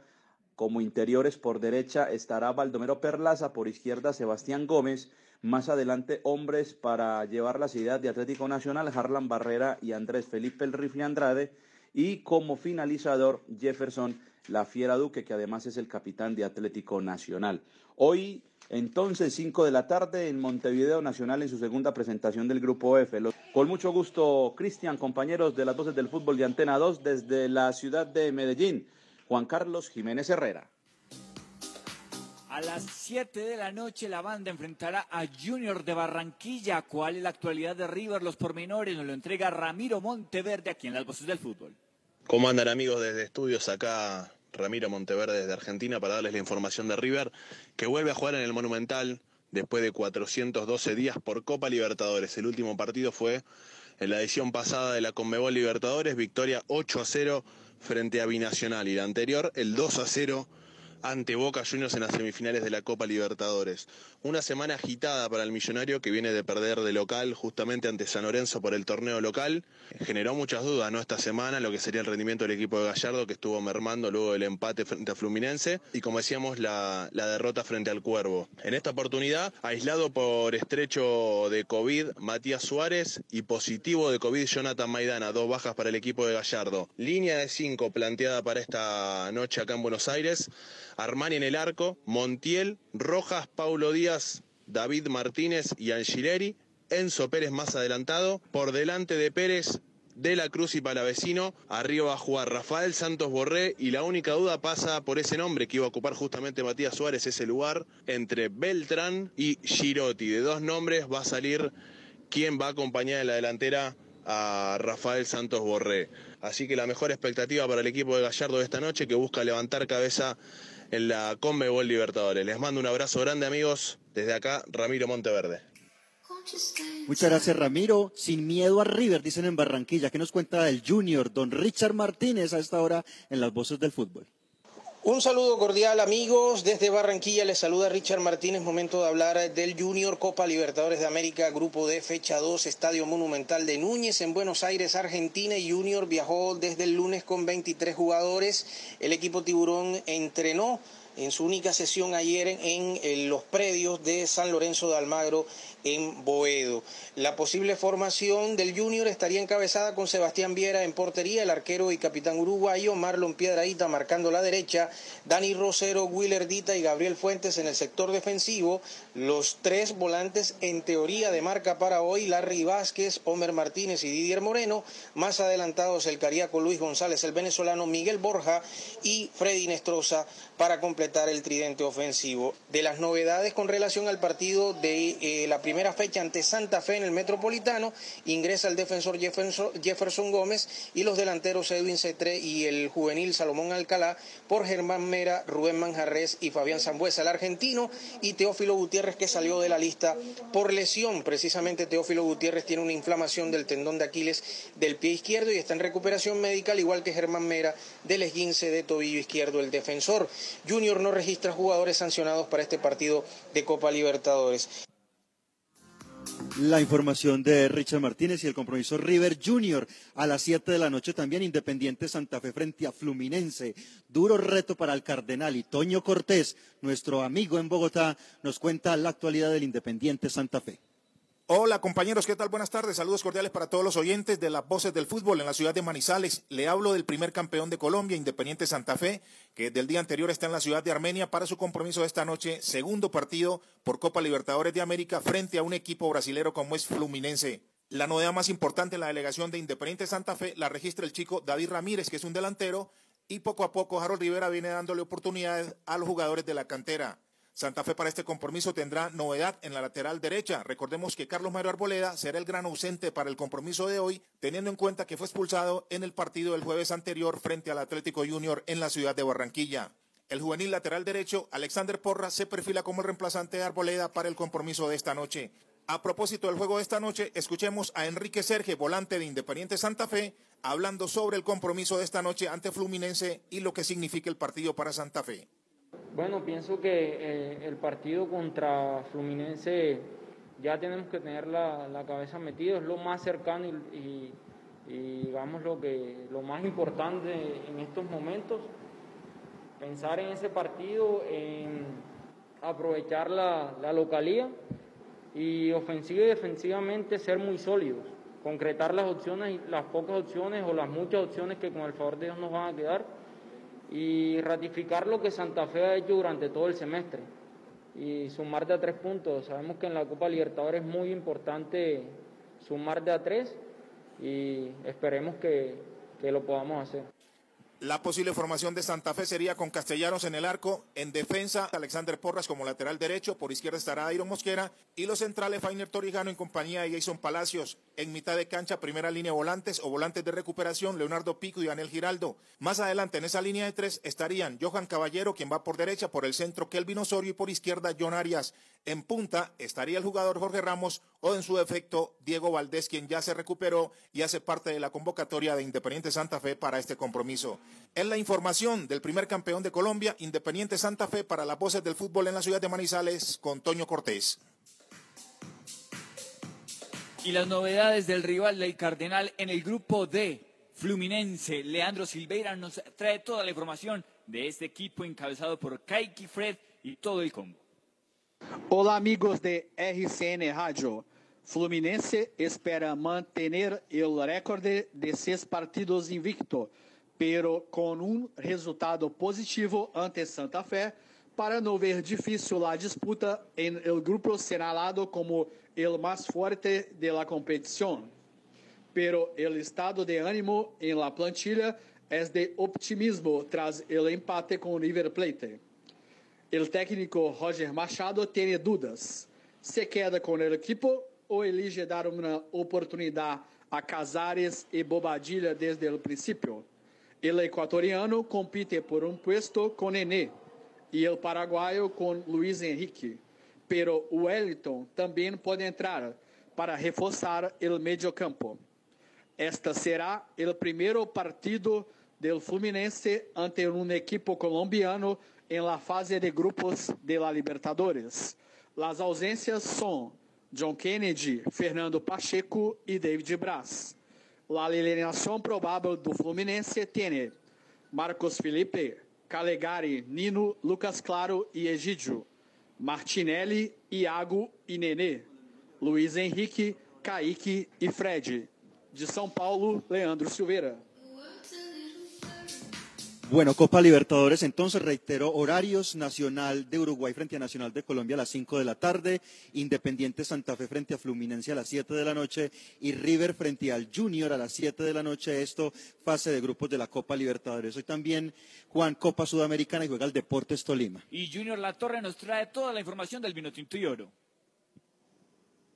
Speaker 19: Como interiores por derecha estará Baldomero Perlaza, por izquierda Sebastián Gómez. Más adelante, hombres para llevar las ideas de Atlético Nacional, Harlan Barrera y Andrés Felipe El Rifle Andrade. Y como finalizador, Jefferson La Fiera Duque, que además es el capitán de Atlético Nacional. Hoy, entonces, 5 de la tarde en Montevideo Nacional en su segunda presentación del Grupo F. Con mucho gusto, Cristian, compañeros de las voces del fútbol de Antena 2 desde la ciudad de Medellín. Juan Carlos Jiménez Herrera.
Speaker 15: A las 7 de la noche la banda enfrentará a Junior de Barranquilla. ¿Cuál es la actualidad de River? Los pormenores nos lo entrega Ramiro Monteverde aquí en las voces del fútbol.
Speaker 20: ¿Cómo andan amigos desde estudios acá? Ramiro Monteverde desde Argentina para darles la información de River, que vuelve a jugar en el Monumental después de 412 días por Copa Libertadores. El último partido fue en la edición pasada de la Conmebol Libertadores, victoria 8 a 0 frente a Binacional y la anterior el 2 a 0 ante Boca Juniors en las semifinales de la Copa Libertadores. Una semana agitada para el millonario que viene de perder de local justamente ante San Lorenzo por el torneo local. Generó muchas dudas ¿no? esta semana lo que sería el rendimiento del equipo de Gallardo que estuvo mermando luego del empate frente a Fluminense y como decíamos la, la derrota frente al Cuervo. En esta oportunidad, aislado por estrecho de COVID Matías Suárez y positivo de COVID Jonathan Maidana, dos bajas para el equipo de Gallardo. Línea de cinco planteada para esta noche acá en Buenos Aires. Armani en el arco, Montiel, Rojas, Paulo Díaz, David Martínez y Angileri, Enzo Pérez más adelantado, por delante de Pérez, de la Cruz y Palavecino, arriba va a jugar Rafael Santos Borré y la única duda pasa por ese nombre que iba a ocupar justamente Matías Suárez, ese lugar, entre Beltrán y Girotti. De dos nombres va a salir quién va a acompañar en la delantera a Rafael Santos Borré. Así que la mejor expectativa para el equipo de Gallardo de esta noche que busca levantar cabeza en la Conmebol Libertadores. Les mando un abrazo grande amigos, desde acá Ramiro Monteverde.
Speaker 14: Muchas gracias Ramiro. Sin miedo a River, dicen en Barranquilla. ¿Qué nos cuenta del Junior, don Richard Martínez, a esta hora en las voces del fútbol?
Speaker 21: Un saludo cordial amigos, desde Barranquilla les saluda Richard Martínez, momento de hablar del Junior Copa Libertadores de América, Grupo D, fecha 2, Estadio Monumental de Núñez en Buenos Aires, Argentina. Junior viajó desde el lunes con 23 jugadores, el equipo tiburón entrenó en su única sesión ayer en, en los predios de San Lorenzo de Almagro en Boedo. La posible formación del Junior estaría encabezada con Sebastián Viera en portería, el arquero y capitán uruguayo, Marlon Piedraíta marcando la derecha, Dani Rosero, Willer Dita y Gabriel Fuentes en el sector defensivo, los tres volantes en teoría de marca para hoy, Larry Vázquez, Homer Martínez y Didier Moreno, más adelantados el cariaco Luis González, el venezolano Miguel Borja y Freddy Nestroza. Para completar el tridente ofensivo. De las novedades con relación al partido de eh, la primera fecha ante Santa Fe en el Metropolitano, ingresa el defensor Jefferson, Jefferson Gómez y los delanteros Edwin Cetré y el juvenil Salomón Alcalá por Germán Mera, Rubén Manjarres y Fabián Zambuesa, el argentino, y Teófilo Gutiérrez que salió de la lista por lesión. Precisamente Teófilo Gutiérrez tiene una inflamación del tendón de Aquiles del pie izquierdo y está en recuperación médica, al igual que Germán Mera del esguince de tobillo izquierdo, el defensor. Junior no registra jugadores sancionados para este partido de Copa Libertadores.
Speaker 14: La información de Richard Martínez y el compromiso River Junior a las 7 de la noche también Independiente Santa Fe frente a Fluminense. Duro reto para el Cardenal y Toño Cortés, nuestro amigo en Bogotá, nos cuenta la actualidad del Independiente Santa Fe.
Speaker 22: Hola compañeros, ¿qué tal? Buenas tardes, saludos cordiales para todos los oyentes de las voces del fútbol en la ciudad de Manizales. Le hablo del primer campeón de Colombia, Independiente Santa Fe, que del día anterior está en la ciudad de Armenia para su compromiso de esta noche, segundo partido por Copa Libertadores de América frente a un equipo brasilero como es Fluminense. La novedad más importante en la delegación de Independiente Santa Fe la registra el chico David Ramírez, que es un delantero, y poco a poco Harold Rivera viene dándole oportunidades a los jugadores de la cantera. Santa Fe para este compromiso tendrá novedad en la lateral derecha. Recordemos que Carlos Mario Arboleda será el gran ausente para el compromiso de hoy, teniendo en cuenta que fue expulsado en el partido del jueves anterior frente al Atlético Junior en la ciudad de Barranquilla. El juvenil lateral derecho, Alexander Porra, se perfila como el reemplazante de Arboleda para el compromiso de esta noche. A propósito del juego de esta noche, escuchemos a Enrique Serge, volante de Independiente Santa Fe, hablando sobre el compromiso de esta noche ante Fluminense y lo que significa el partido para Santa Fe.
Speaker 23: Bueno, pienso que eh, el partido contra Fluminense ya tenemos que tener la, la cabeza metida, es lo más cercano y, digamos lo, que, lo más importante en estos momentos. Pensar en ese partido, en aprovechar la, la localía y ofensiva y defensivamente ser muy sólidos, concretar las opciones, las pocas opciones o las muchas opciones que con el favor de Dios nos van a quedar y ratificar lo que Santa Fe ha hecho durante todo el semestre y sumar de a tres puntos. Sabemos que en la Copa Libertadores es muy importante sumar de a tres y esperemos que, que lo podamos hacer.
Speaker 22: La posible formación de Santa Fe sería con Castellanos en el arco, en defensa Alexander Porras como lateral derecho, por izquierda estará Iron Mosquera y los centrales Fainer Torijano en compañía de Jason Palacios. En mitad de cancha, primera línea volantes o volantes de recuperación, Leonardo Pico y Daniel Giraldo. Más adelante en esa línea de tres estarían Johan Caballero, quien va por derecha, por el centro Kelvin Osorio y por izquierda John Arias. En punta estaría el jugador Jorge Ramos o en su defecto Diego Valdés, quien ya se recuperó y hace parte de la convocatoria de Independiente Santa Fe para este compromiso. Es la información del primer campeón de Colombia, Independiente Santa Fe, para las voces del fútbol en la ciudad de Manizales, con Toño Cortés.
Speaker 15: Y las novedades del rival del Cardenal en el grupo D, Fluminense, Leandro Silveira nos trae toda la información de este equipo encabezado por Kaiki Fred y todo el combo.
Speaker 24: Olá, amigos de RCN Rádio. Fluminense espera manter o recorde de seis partidos invicto, pero com um resultado positivo ante Santa Fé, para não ver difícil a disputa em el grupo señalado como el más fuerte de la competición. Pero el estado de ánimo en la plantilla es de optimismo tras el empate con River Plate. El técnico Roger Machado tiene dudas. Se queda con el equipo o elige dar una oportunidad a Casares y Bobadilla desde el principio. El ecuatoriano compite por un puesto con Ené y el paraguayo con Luis Enrique. Pero Wellington também pode entrar para reforçar o meio campo. Este será o primeiro partido do Fluminense ante um equipo colombiano em la fase de grupos de la Libertadores. As ausências são John Kennedy, Fernando Pacheco e David Braz. A alineação provável do Fluminense tem Marcos Felipe, Calegari, Nino, Lucas Claro e Egídio. Martinelli, Iago e Nenê. Luiz Henrique, Kaique e Fred. De São Paulo, Leandro Silveira.
Speaker 14: Bueno, Copa Libertadores, entonces reitero, horarios Nacional de Uruguay frente a Nacional de Colombia a las 5 de la tarde, Independiente Santa Fe frente a Fluminense a las 7 de la noche y River frente al Junior a las 7 de la noche. Esto, fase de grupos de la Copa Libertadores. Hoy también Juan Copa Sudamericana y juega el Deportes Tolima.
Speaker 15: Y Junior La Torre nos trae toda la información del vino tinto y oro.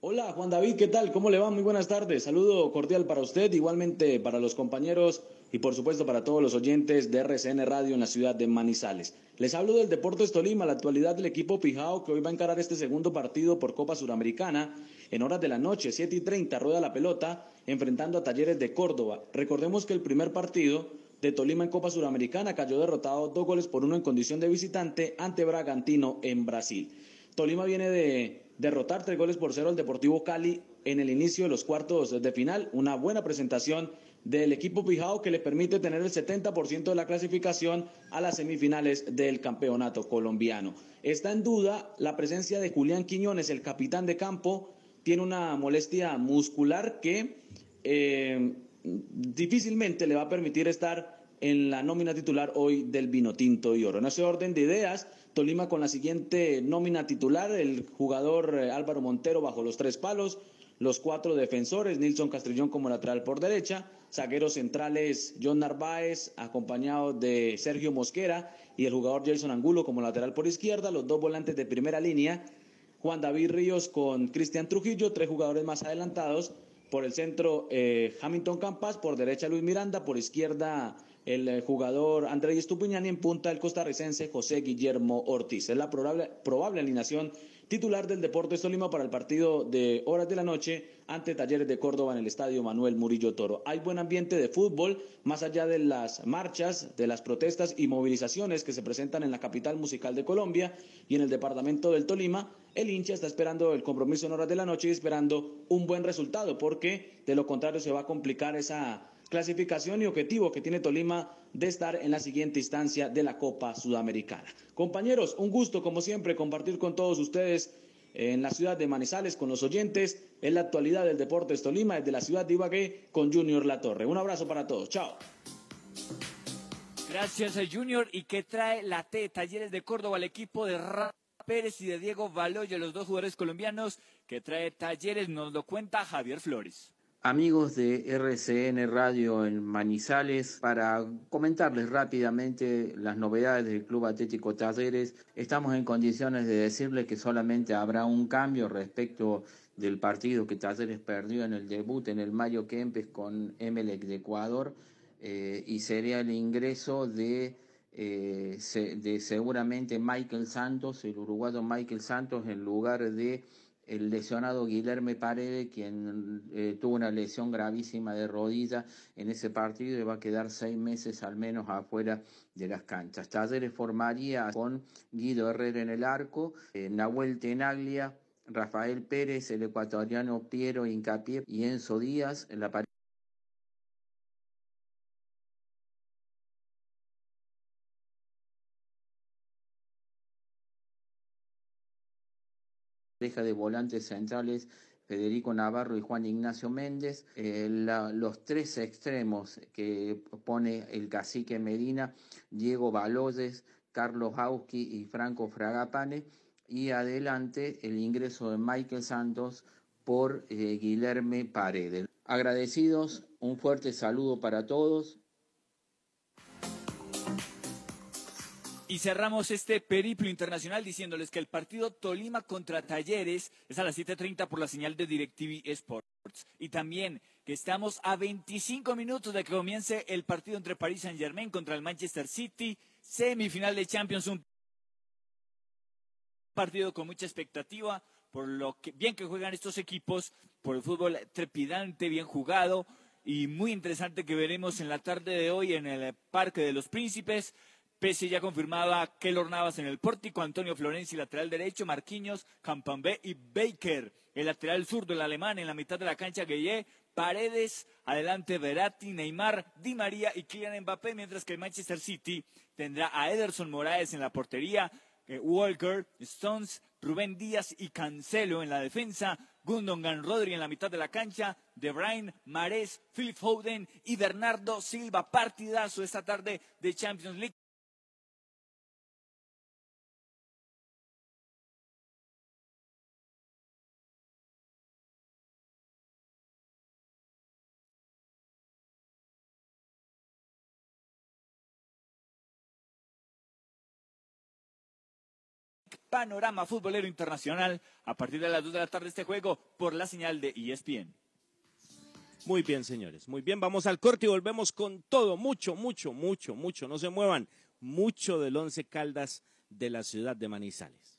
Speaker 25: Hola Juan David, ¿qué tal? ¿Cómo le va? Muy buenas tardes. Saludo cordial para usted, igualmente para los compañeros y por supuesto para todos los oyentes de RCN Radio en la ciudad de Manizales. Les hablo del Deportes Tolima, la actualidad del equipo Pijao que hoy va a encarar este segundo partido por Copa Suramericana en horas de la noche, 7 y 30, rueda la pelota, enfrentando a Talleres de Córdoba. Recordemos que el primer partido de Tolima en Copa Suramericana cayó derrotado dos goles por uno en condición de visitante ante Bragantino en Brasil. Tolima viene de derrotar tres goles por cero al Deportivo Cali en el inicio de los cuartos de final. Una buena presentación del equipo Pijao que le permite tener el 70% de la clasificación a las semifinales del campeonato colombiano. Está en duda la presencia de Julián Quiñones, el capitán de campo, tiene una molestia muscular que eh, difícilmente le va a permitir estar en la nómina titular hoy del Vino Tinto y Oro. En ese orden de ideas, Tolima con la siguiente nómina titular, el jugador eh, Álvaro Montero bajo los tres palos, los cuatro defensores, Nilson Castrillón como lateral por derecha, zagueros centrales John Narváez, acompañado de Sergio Mosquera y el jugador Jason Angulo como lateral por izquierda, los dos volantes de primera línea, Juan David Ríos con Cristian Trujillo, tres jugadores más adelantados, por el centro eh, Hamilton Campas, por derecha Luis Miranda, por izquierda el eh, jugador Andrés Estupiñán y en punta el costarricense José Guillermo Ortiz. Es la probable, probable alineación titular del Deportes Tolima para el partido de horas de la noche ante Talleres de Córdoba en el Estadio Manuel Murillo Toro. Hay buen ambiente de fútbol, más allá de las marchas, de las protestas y movilizaciones que se presentan en la capital musical de Colombia y en el departamento del Tolima. El hincha está esperando el compromiso en horas de la noche y esperando un buen resultado, porque de lo contrario se va a complicar esa clasificación y objetivo que tiene Tolima de estar en la siguiente instancia de la Copa Sudamericana. Compañeros, un gusto como siempre compartir con todos ustedes en la ciudad de Manizales con los oyentes en la actualidad del Deportes Tolima desde la ciudad de Ibagué con Junior Latorre. Un abrazo para todos. Chao.
Speaker 15: Gracias a Junior. ¿Y qué trae la T Talleres de Córdoba al equipo de Ra Pérez y de Diego Baloya, los dos jugadores colombianos que trae Talleres? Nos lo cuenta Javier Flores.
Speaker 26: Amigos de RCN Radio en Manizales, para comentarles rápidamente las novedades del Club Atlético Talleres, estamos en condiciones de decirles que solamente habrá un cambio respecto del partido que Talleres perdió en el debut en el Mario Kempes con Emelec de Ecuador eh, y sería el ingreso de, eh, de seguramente Michael Santos, el uruguayo Michael Santos, en lugar de el lesionado Guilherme Paredes, quien eh, tuvo una lesión gravísima de rodilla en ese partido y va a quedar seis meses al menos afuera de las canchas. Talleres formaría con Guido Herrera en el arco, eh, Nahuel Tenaglia, Rafael Pérez, el ecuatoriano Piero Incapié y Enzo Díaz en la pareja. Pareja de volantes centrales Federico Navarro y Juan Ignacio Méndez, eh, los tres extremos que pone el cacique Medina, Diego Baloyes, Carlos Hauski y Franco Fragapane, y adelante el ingreso de Michael Santos por eh, Guilherme Paredes. Agradecidos, un fuerte saludo para todos.
Speaker 15: Y cerramos este periplo internacional diciéndoles que el partido Tolima contra Talleres es a las 7.30 por la señal de DirecTV Sports. Y también que estamos a 25 minutos de que comience el partido entre Paris Saint Germain contra el Manchester City, semifinal de Champions, un partido con mucha expectativa por lo que, bien que juegan estos equipos, por el fútbol trepidante, bien jugado y muy interesante que veremos en la tarde de hoy en el Parque de los Príncipes. Pese ya confirmaba Keylor Navas en el pórtico, Antonio Florenzi lateral derecho, Marquinhos, Campambé y Baker, el lateral zurdo, el alemán en la mitad de la cancha, Gueye, Paredes, adelante Verratti, Neymar, Di María y Kylian Mbappé, mientras que el Manchester City tendrá a Ederson Moraes en la portería, eh, Walker, Stones, Rubén Díaz y Cancelo en la defensa, Gundogan Rodri en la mitad de la cancha, De Bruyne, Mares, Phil Foden y Bernardo Silva. Partidazo esta tarde de Champions League. Panorama Futbolero Internacional a partir de las 2 de la tarde este juego por la señal de ESPN.
Speaker 13: Muy bien, señores. Muy bien, vamos al corte y volvemos con todo. Mucho, mucho, mucho, mucho. No se muevan. Mucho del Once Caldas de la ciudad de Manizales.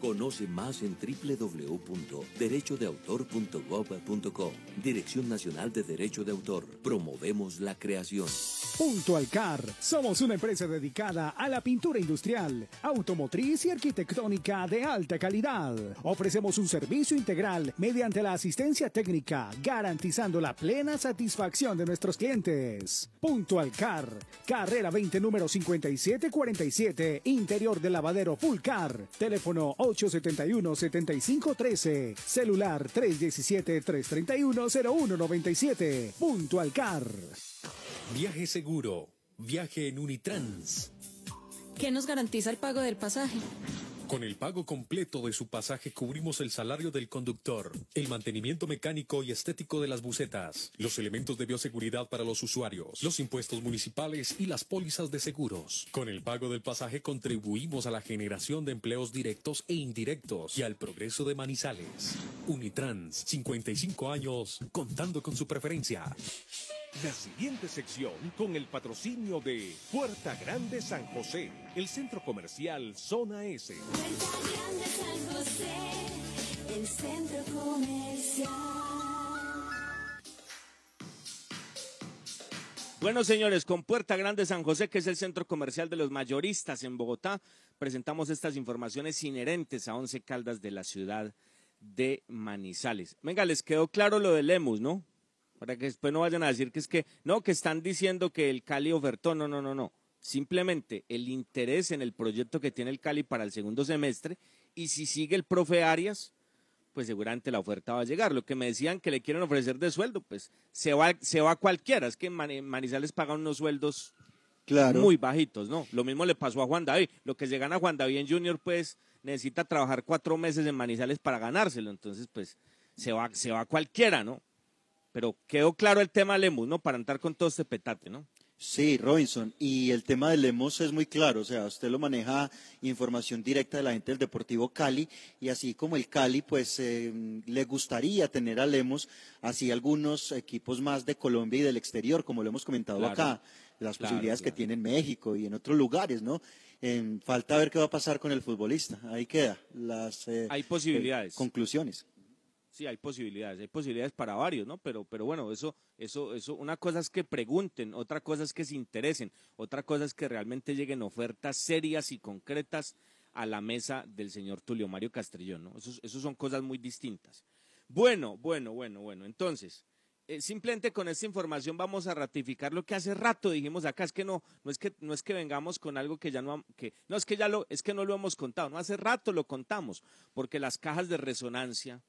Speaker 27: Conoce más en www.derechodeautor.gov.co. Dirección Nacional de Derecho de Autor. Promovemos la creación.
Speaker 28: Punto Alcar. Somos una empresa dedicada a la pintura industrial, automotriz y arquitectónica de alta calidad. Ofrecemos un servicio integral mediante la asistencia técnica, garantizando la plena satisfacción de nuestros clientes. Punto Alcar. Carrera 20, número 5747, interior del lavadero Pulcar. Teléfono 871-7513. Celular 317-331-0197. Punto Alcar.
Speaker 3: Viaje seguro. Viaje en Unitrans.
Speaker 29: ¿Qué nos garantiza el pago del pasaje?
Speaker 3: Con el pago completo de su pasaje cubrimos el salario del conductor, el mantenimiento mecánico y estético de las bucetas, los elementos de bioseguridad para los usuarios, los impuestos municipales y las pólizas de seguros. Con el pago del pasaje contribuimos a la generación de empleos directos e indirectos y al progreso de Manizales. Unitrans, 55 años, contando con su preferencia.
Speaker 30: La siguiente sección con el patrocinio de Puerta Grande San José, el centro comercial Zona S.
Speaker 7: Grande San José, el centro comercial.
Speaker 13: Bueno, señores, con Puerta Grande San José, que es el centro comercial de los mayoristas en Bogotá, presentamos estas informaciones inherentes a Once Caldas de la ciudad de Manizales. Venga, les quedó claro lo de Lemus, ¿no? Para que después no vayan a decir que es que, no, que están diciendo que el Cali ofertó, no, no, no, no. Simplemente el interés en el proyecto que tiene el Cali para el segundo semestre y si sigue el profe Arias, pues seguramente la oferta va a llegar. Lo que me decían que le quieren ofrecer de sueldo, pues se va, se va cualquiera. Es que Manizales pagan unos sueldos
Speaker 14: Claro.
Speaker 13: muy bajitos, ¿no? Lo mismo le pasó a Juan David. Lo que se gana Juan David en Junior, pues necesita trabajar cuatro meses en Manizales para ganárselo. Entonces, pues se va, se va cualquiera, ¿no? Pero quedó claro el tema Lemus, ¿no? Para entrar con todo este petate, ¿no?
Speaker 14: Sí, Robinson. Y el tema de Lemos es muy claro. O sea, usted lo maneja información directa de la gente del Deportivo Cali. Y así como el Cali, pues eh, le gustaría tener a Lemos, así algunos equipos más de Colombia y del exterior, como lo hemos comentado
Speaker 13: Claro.
Speaker 14: acá. Las
Speaker 13: Claro,
Speaker 14: posibilidades que tiene en México y en otros lugares, ¿no? Eh, falta ver qué va a pasar con el futbolista. Ahí queda las eh,
Speaker 13: Hay posibilidades.
Speaker 14: eh, conclusiones.
Speaker 13: Sí, hay posibilidades, hay posibilidades para varios, ¿no? Pero, pero bueno, eso, eso, eso, una cosa es que pregunten, otra cosa es que se interesen, otra cosa es que realmente lleguen ofertas serias y concretas a la mesa del señor Tulio Mario Castrillón, ¿no? Esos, esos son cosas muy distintas. Bueno, bueno, bueno, bueno. Entonces, eh, simplemente con esta información vamos a ratificar lo que hace rato dijimos acá, es que no, no es que, no es que vengamos con algo que ya no, que, no es que ya lo, es que no lo hemos contado, no hace rato lo contamos, porque las cajas de resonancia,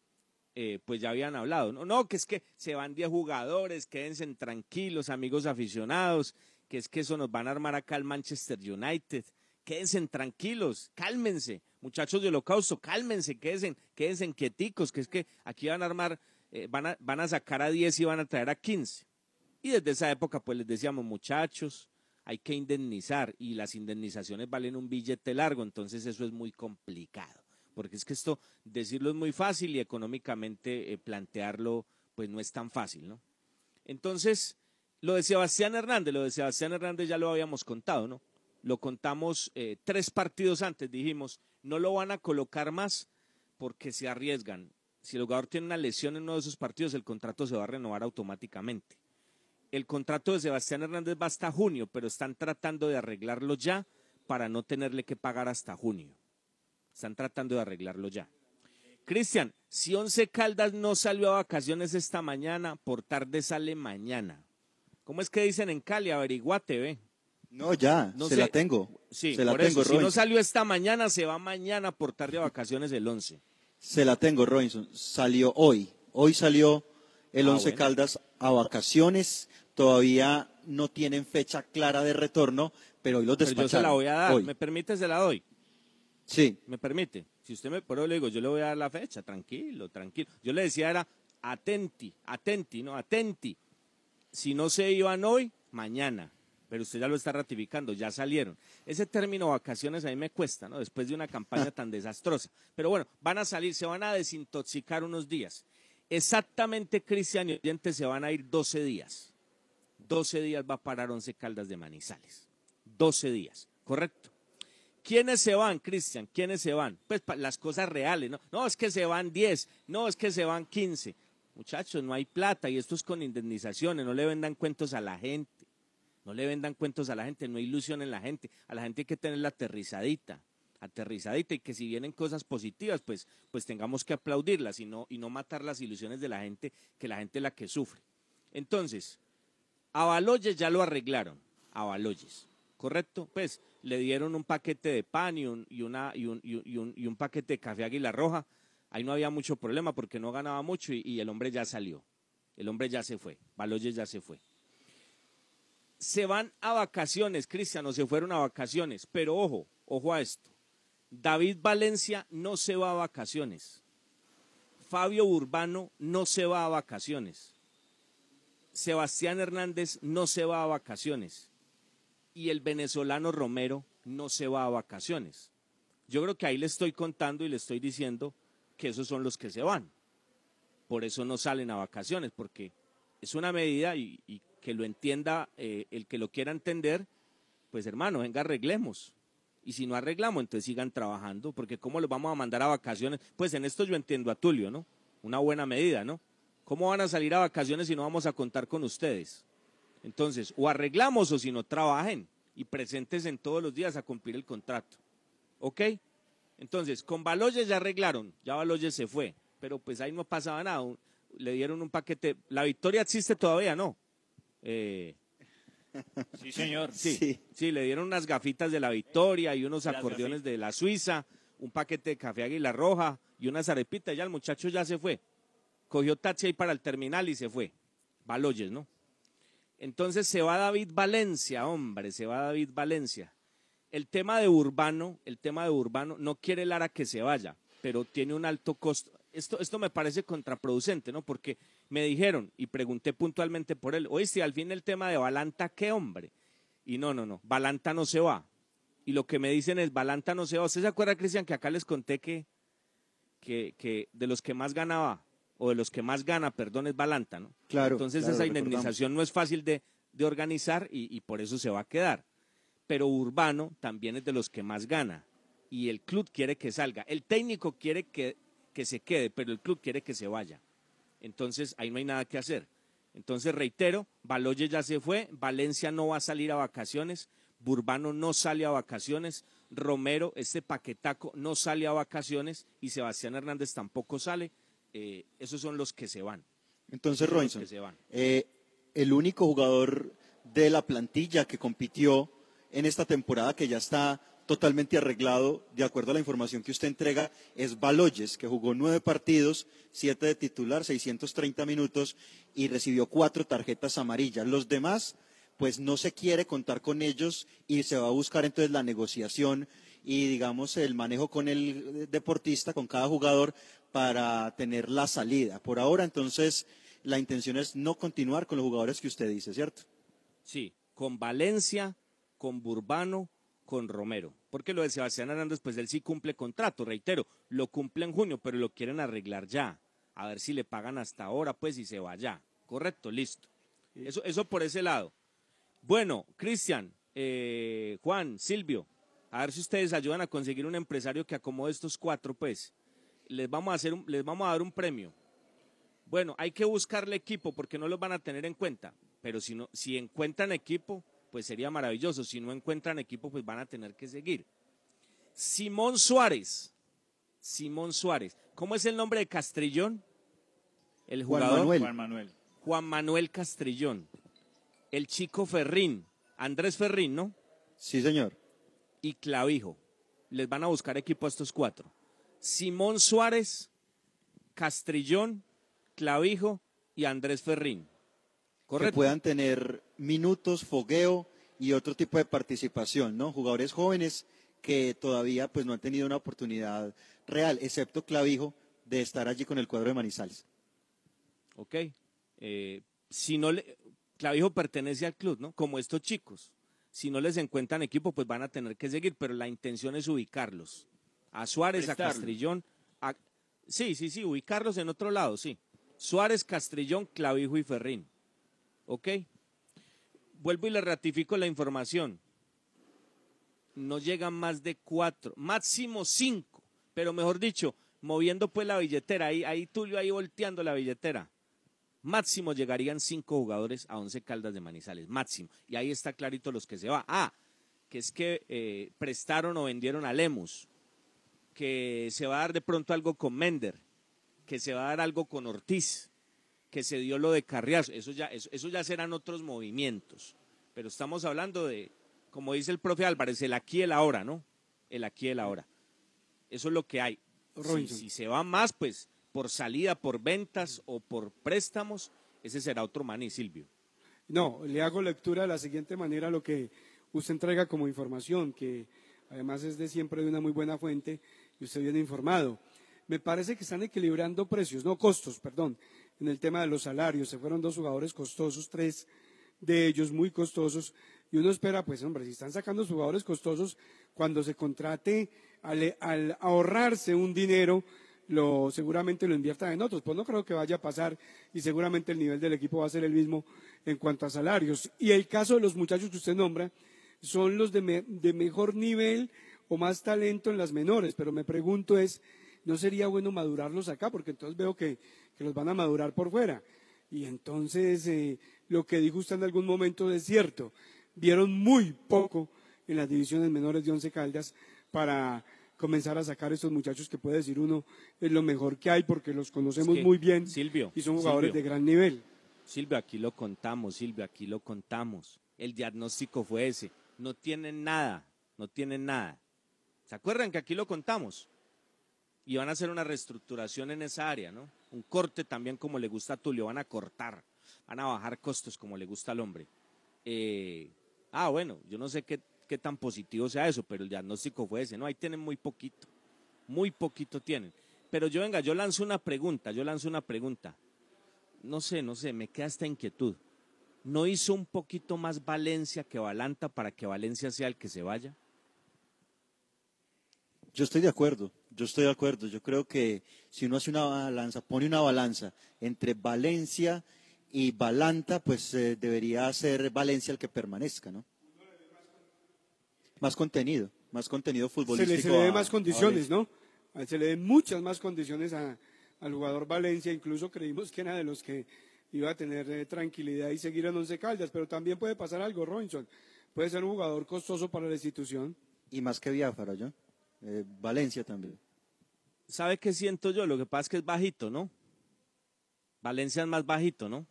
Speaker 13: eh, pues ya habían hablado. No, no, que es que se van 10 jugadores, quédense tranquilos, amigos aficionados, que es que eso nos van a armar acá el Manchester United. Quédense tranquilos, cálmense, muchachos de holocausto, cálmense, quédense, quédense quieticos, que es que aquí van a armar, eh, van, van a sacar a 10 y van a traer a 15. Y desde esa época, pues les decíamos, muchachos, hay que indemnizar y las indemnizaciones valen un billete largo, entonces eso es muy complicado porque es que esto decirlo es muy fácil y económicamente eh, plantearlo pues no es tan fácil, ¿no? Entonces, lo de Sebastián Hernández, lo de Sebastián Hernández ya lo habíamos contado, ¿no? Lo contamos eh, tres partidos antes, dijimos, no lo van a colocar más porque se arriesgan. Si el jugador tiene una lesión en uno de esos partidos, el contrato se va a renovar automáticamente. El contrato de Sebastián Hernández va hasta junio, pero están tratando de arreglarlo ya para no tenerle que pagar hasta junio. Están tratando de arreglarlo ya. Cristian, si Once Caldas no salió a vacaciones esta mañana, por tarde sale mañana. ¿Cómo es que dicen en Cali? Averiguate, ve.
Speaker 14: No, ya,
Speaker 13: No
Speaker 14: se
Speaker 13: sé.
Speaker 14: la tengo.
Speaker 13: Sí,
Speaker 14: se la
Speaker 13: por
Speaker 14: tengo,
Speaker 13: eso. Si no salió esta mañana, se va mañana por tarde a vacaciones el 11.
Speaker 14: Se la tengo, Robinson. Salió hoy. Hoy salió el
Speaker 13: Ah,
Speaker 14: Once
Speaker 13: bueno.
Speaker 14: Caldas a vacaciones. Todavía no tienen fecha clara de retorno, pero hoy los
Speaker 13: Pero yo
Speaker 14: despacharon.
Speaker 13: se la voy a dar.
Speaker 14: Hoy.
Speaker 13: ¿Me permite? Se la doy.
Speaker 14: Sí.
Speaker 13: ¿Me permite? Si usted me, por eso le digo, yo le voy a dar la fecha, tranquilo, tranquilo. Yo le decía era atenti, atenti, no, atenti. Si no se iban hoy, mañana. Pero usted ya lo está ratificando, ya salieron. Ese término vacaciones a mí me cuesta, ¿no? Después de una campaña tan desastrosa. Pero bueno, van a salir, se van a desintoxicar unos días. Exactamente, Cristian y oyentes, se van a ir 12 días. 12 días va a parar Once Caldas de Manizales. 12 días, ¿correcto? ¿Quiénes se van, Cristian? ¿Quiénes se van? Pues las cosas reales, ¿no? No, es que se van 10, no, es que se van 15. Muchachos, no hay plata y esto es con indemnizaciones, no le vendan cuentos a la gente. No le vendan cuentos a la gente, no ilusionen la gente. A la gente hay que tenerla aterrizadita, aterrizadita y que si vienen cosas positivas, pues, pues tengamos que aplaudirlas y no, y no matar las ilusiones de la gente, que la gente es la que sufre. Entonces, a ya lo arreglaron, a ¿correcto? Pues le dieron un paquete de pan y un, una, y un, y un- y un- paquete de café Águila Roja. Ahí no había mucho problema porque no ganaba mucho y, y el hombre ya salió. El hombre ya se fue, Baloyes ya se fue. Se van a vacaciones, Cristian, o se fueron a vacaciones, pero ojo, ojo a esto. David Valencia no se va a vacaciones. Fabio Urbano no se va a vacaciones. Sebastián Hernández no se va a vacaciones y el venezolano Romero no se va a vacaciones. Yo creo que ahí le estoy contando y le estoy diciendo que esos son los que se van. Por eso no salen a vacaciones, porque es una medida y, que lo entienda eh, el que lo quiera entender, pues hermano, venga, arreglemos. Y si no arreglamos, entonces sigan trabajando, porque ¿cómo los vamos a mandar a vacaciones? Pues en esto yo entiendo a Tulio, ¿no? Una buena medida, ¿no? ¿Cómo van a salir a vacaciones si no vamos a contar con ustedes? Entonces, o arreglamos o si no, trabajen y presentes en todos los días a cumplir el contrato. ¿Ok? Entonces, con Baloyes ya arreglaron, ya Baloyes se fue, pero pues ahí no pasaba nada. Le dieron un paquete. La victoria existe todavía, ¿no? Eh,
Speaker 15: Sí, señor.
Speaker 13: Sí, sí, le dieron unas gafitas de la Victoria y unos acordeones de la Suiza, un paquete de café Águila Roja y unas arepitas. Ya el muchacho ya se fue. Cogió taxi ahí para el terminal y se fue. Baloyes, ¿no? Entonces se va David Valencia, hombre, se va David Valencia. El tema de Urbano, el tema de Urbano, no quiere Lara que se vaya, pero tiene un alto costo. Esto, esto me parece contraproducente, ¿no? Porque me dijeron y pregunté puntualmente por él, oíste, al fin el tema de Balanta, ¿qué hombre? Y no, no, no, Balanta no se va. Y lo que me dicen es, Balanta no se va. ¿Usted se acuerda, Cristian, que acá les conté que, que, que de los que más ganaba, o de los que más gana, perdón, es Balanta, ¿no?
Speaker 14: Claro,
Speaker 13: Entonces
Speaker 14: claro,
Speaker 13: esa
Speaker 14: recordamos.
Speaker 13: indemnización no es fácil de, de organizar y, y por eso se va a quedar. Pero Urbano también es de los que más gana y el club quiere que salga. El técnico quiere que, que se quede, pero el club quiere que se vaya. Entonces ahí no hay nada que hacer. Entonces reitero, Baloye ya se fue, Valencia no va a salir a vacaciones, Burbano no sale a vacaciones, Romero, este paquetaco, no sale a vacaciones y Sebastián Hernández tampoco sale. Eh, esos son los que se van.
Speaker 14: Entonces, Robinson,
Speaker 13: que se van.
Speaker 14: eh, el único jugador de la plantilla que compitió en esta temporada que ya está totalmente arreglado, de acuerdo a la información que usted entrega, es Baloyes, que jugó nueve partidos, siete de titular, 630 minutos y recibió cuatro tarjetas amarillas. Los demás, pues no se quiere contar con ellos y se va a buscar entonces la negociación y digamos el manejo con el deportista, con cada jugador para tener la salida. Por ahora entonces la intención es no continuar con los jugadores que usted dice, ¿cierto?
Speaker 13: Sí, con Valencia, con Burbano, con Romero. Porque lo de Sebastián Hernández, pues él sí cumple contrato, reitero, lo cumple en junio, pero lo quieren arreglar ya. A ver si le pagan hasta ahora, pues, y se va ya. Correcto, listo. Eso, eso por ese lado. Bueno, Cristian, eh, Juan, Silvio, a ver si ustedes ayudan a conseguir un empresario que acomode estos cuatro, pues. Les vamos a hacer un- les vamos a dar un premio. Bueno, hay que buscarle equipo porque no los van a tener en cuenta. Pero si no, si encuentran equipo, pues sería maravilloso. Si no encuentran equipo, pues van a tener que seguir. Simón Suárez. Simón Suárez. ¿Cómo es el nombre de Castrillón? El
Speaker 14: Juan
Speaker 13: jugador.
Speaker 14: Manuel.
Speaker 15: Juan Manuel.
Speaker 13: Juan Manuel Castrillón. El chico Ferrín. Andrés Ferrín, ¿no?
Speaker 14: Sí, señor.
Speaker 13: Y Clavijo. Les van a buscar equipo a estos cuatro. Simón Suárez, Castrillón, Clavijo y Andrés Ferrín.
Speaker 14: Que puedan tener minutos, fogueo y otro tipo de participación, ¿no? Jugadores jóvenes que todavía pues no han tenido una oportunidad real, excepto Clavijo, de estar allí con el cuadro de Manizales.
Speaker 13: Ok. Eh, si no le, Clavijo pertenece al club, ¿no? Como estos chicos. Si no les encuentran equipo, pues van a tener que seguir, pero la intención es ubicarlos. A Suárez, a. Castrillón. a- Sí, sí, sí, ubicarlos en otro lado, sí. Suárez, Castrillón, Clavijo y Ferrín. ¿Ok? Vuelvo y le ratifico la información. No llegan más de cuatro, máximo cinco, pero mejor dicho, moviendo pues la billetera, ahí, ahí Tulio ahí volteando la billetera. Máximo llegarían cinco jugadores a once caldas de Manizales, máximo. Y ahí está clarito los que se va. Ah, que es que eh, prestaron o vendieron a Lemus, que se va a dar de pronto algo con Mender, que se va a dar algo con Ortiz, que se dio lo de Carriazo. Eso ya, eso, eso ya serán otros movimientos. Pero estamos hablando de, como dice el profe Álvarez, el aquí y el ahora, ¿no? El aquí y el ahora. Eso es lo que hay. Si, si se va más, pues por salida, por ventas o por préstamos, ese será otro maní, Silvio.
Speaker 31: No, le hago lectura de la siguiente manera lo que usted entrega como información, que además es de siempre de una muy buena fuente y usted viene informado. Me parece que están equilibrando precios, no costos, perdón, en el tema de los salarios. Se fueron dos jugadores costosos, tres de ellos muy costosos, y uno espera, pues hombre, si están sacando jugadores costosos, cuando se contrate al, ahorrarse un dinero, lo, seguramente lo inviertan en otros. Pues no creo que vaya a pasar y seguramente el nivel del equipo va a ser el mismo en cuanto a salarios. Y el caso de los muchachos que usted nombra son los de mejor nivel o más talento en las menores, pero me pregunto es, ¿no sería bueno madurarlos acá? Porque entonces veo que, que los van a madurar por fuera. Y entonces eh, lo que dijo usted en algún momento es cierto. Vieron muy poco en las divisiones menores de Once Caldas para comenzar a sacar estos muchachos que puede decir uno es lo mejor que hay porque los conocemos
Speaker 13: que,
Speaker 31: muy bien
Speaker 13: Silvio,
Speaker 31: y son jugadores
Speaker 13: Silvio.
Speaker 31: de gran nivel.
Speaker 13: Silvio, aquí lo contamos, Silvio, aquí lo contamos. El diagnóstico fue ese. No tienen nada, no tienen nada. ¿Se acuerdan que aquí lo contamos? Y van a hacer una reestructuración en esa área, ¿no? Un corte también como le gusta a Tulio, van a cortar, van a bajar costos como le gusta al hombre. Eh, ah, bueno, yo no sé qué, qué tan positivo sea eso, pero el diagnóstico fue ese, ¿no? Ahí tienen muy poquito, muy poquito tienen. Pero yo venga, yo lanzo una pregunta, yo lanzo una pregunta no sé, no sé, me queda esta inquietud. ¿No hizo un poquito más Valencia que Valanta para que Valencia sea el que se vaya?
Speaker 14: Yo estoy de acuerdo, yo estoy de acuerdo. Yo creo que si uno hace una balanza, pone una balanza entre Valencia y Valanta, pues eh, debería ser Valencia el que permanezca, ¿no? Más contenido, más contenido
Speaker 31: Se
Speaker 14: futbolístico.
Speaker 31: le, se le
Speaker 14: a-
Speaker 31: más condiciones. ¿no? Se le den muchas más condiciones a- al jugador Valencia. Incluso creímos que era de los que iba a tener eh, tranquilidad y seguir en Once Caldas. Pero también puede pasar algo, Robinson. Puede ser un jugador costoso para la institución.
Speaker 14: Y más que Biafara, ¿yo? Eh, Valencia también.
Speaker 13: ¿Sabe qué siento yo? Lo que pasa es que es bajito, ¿no? Valencia es más bajito, ¿no?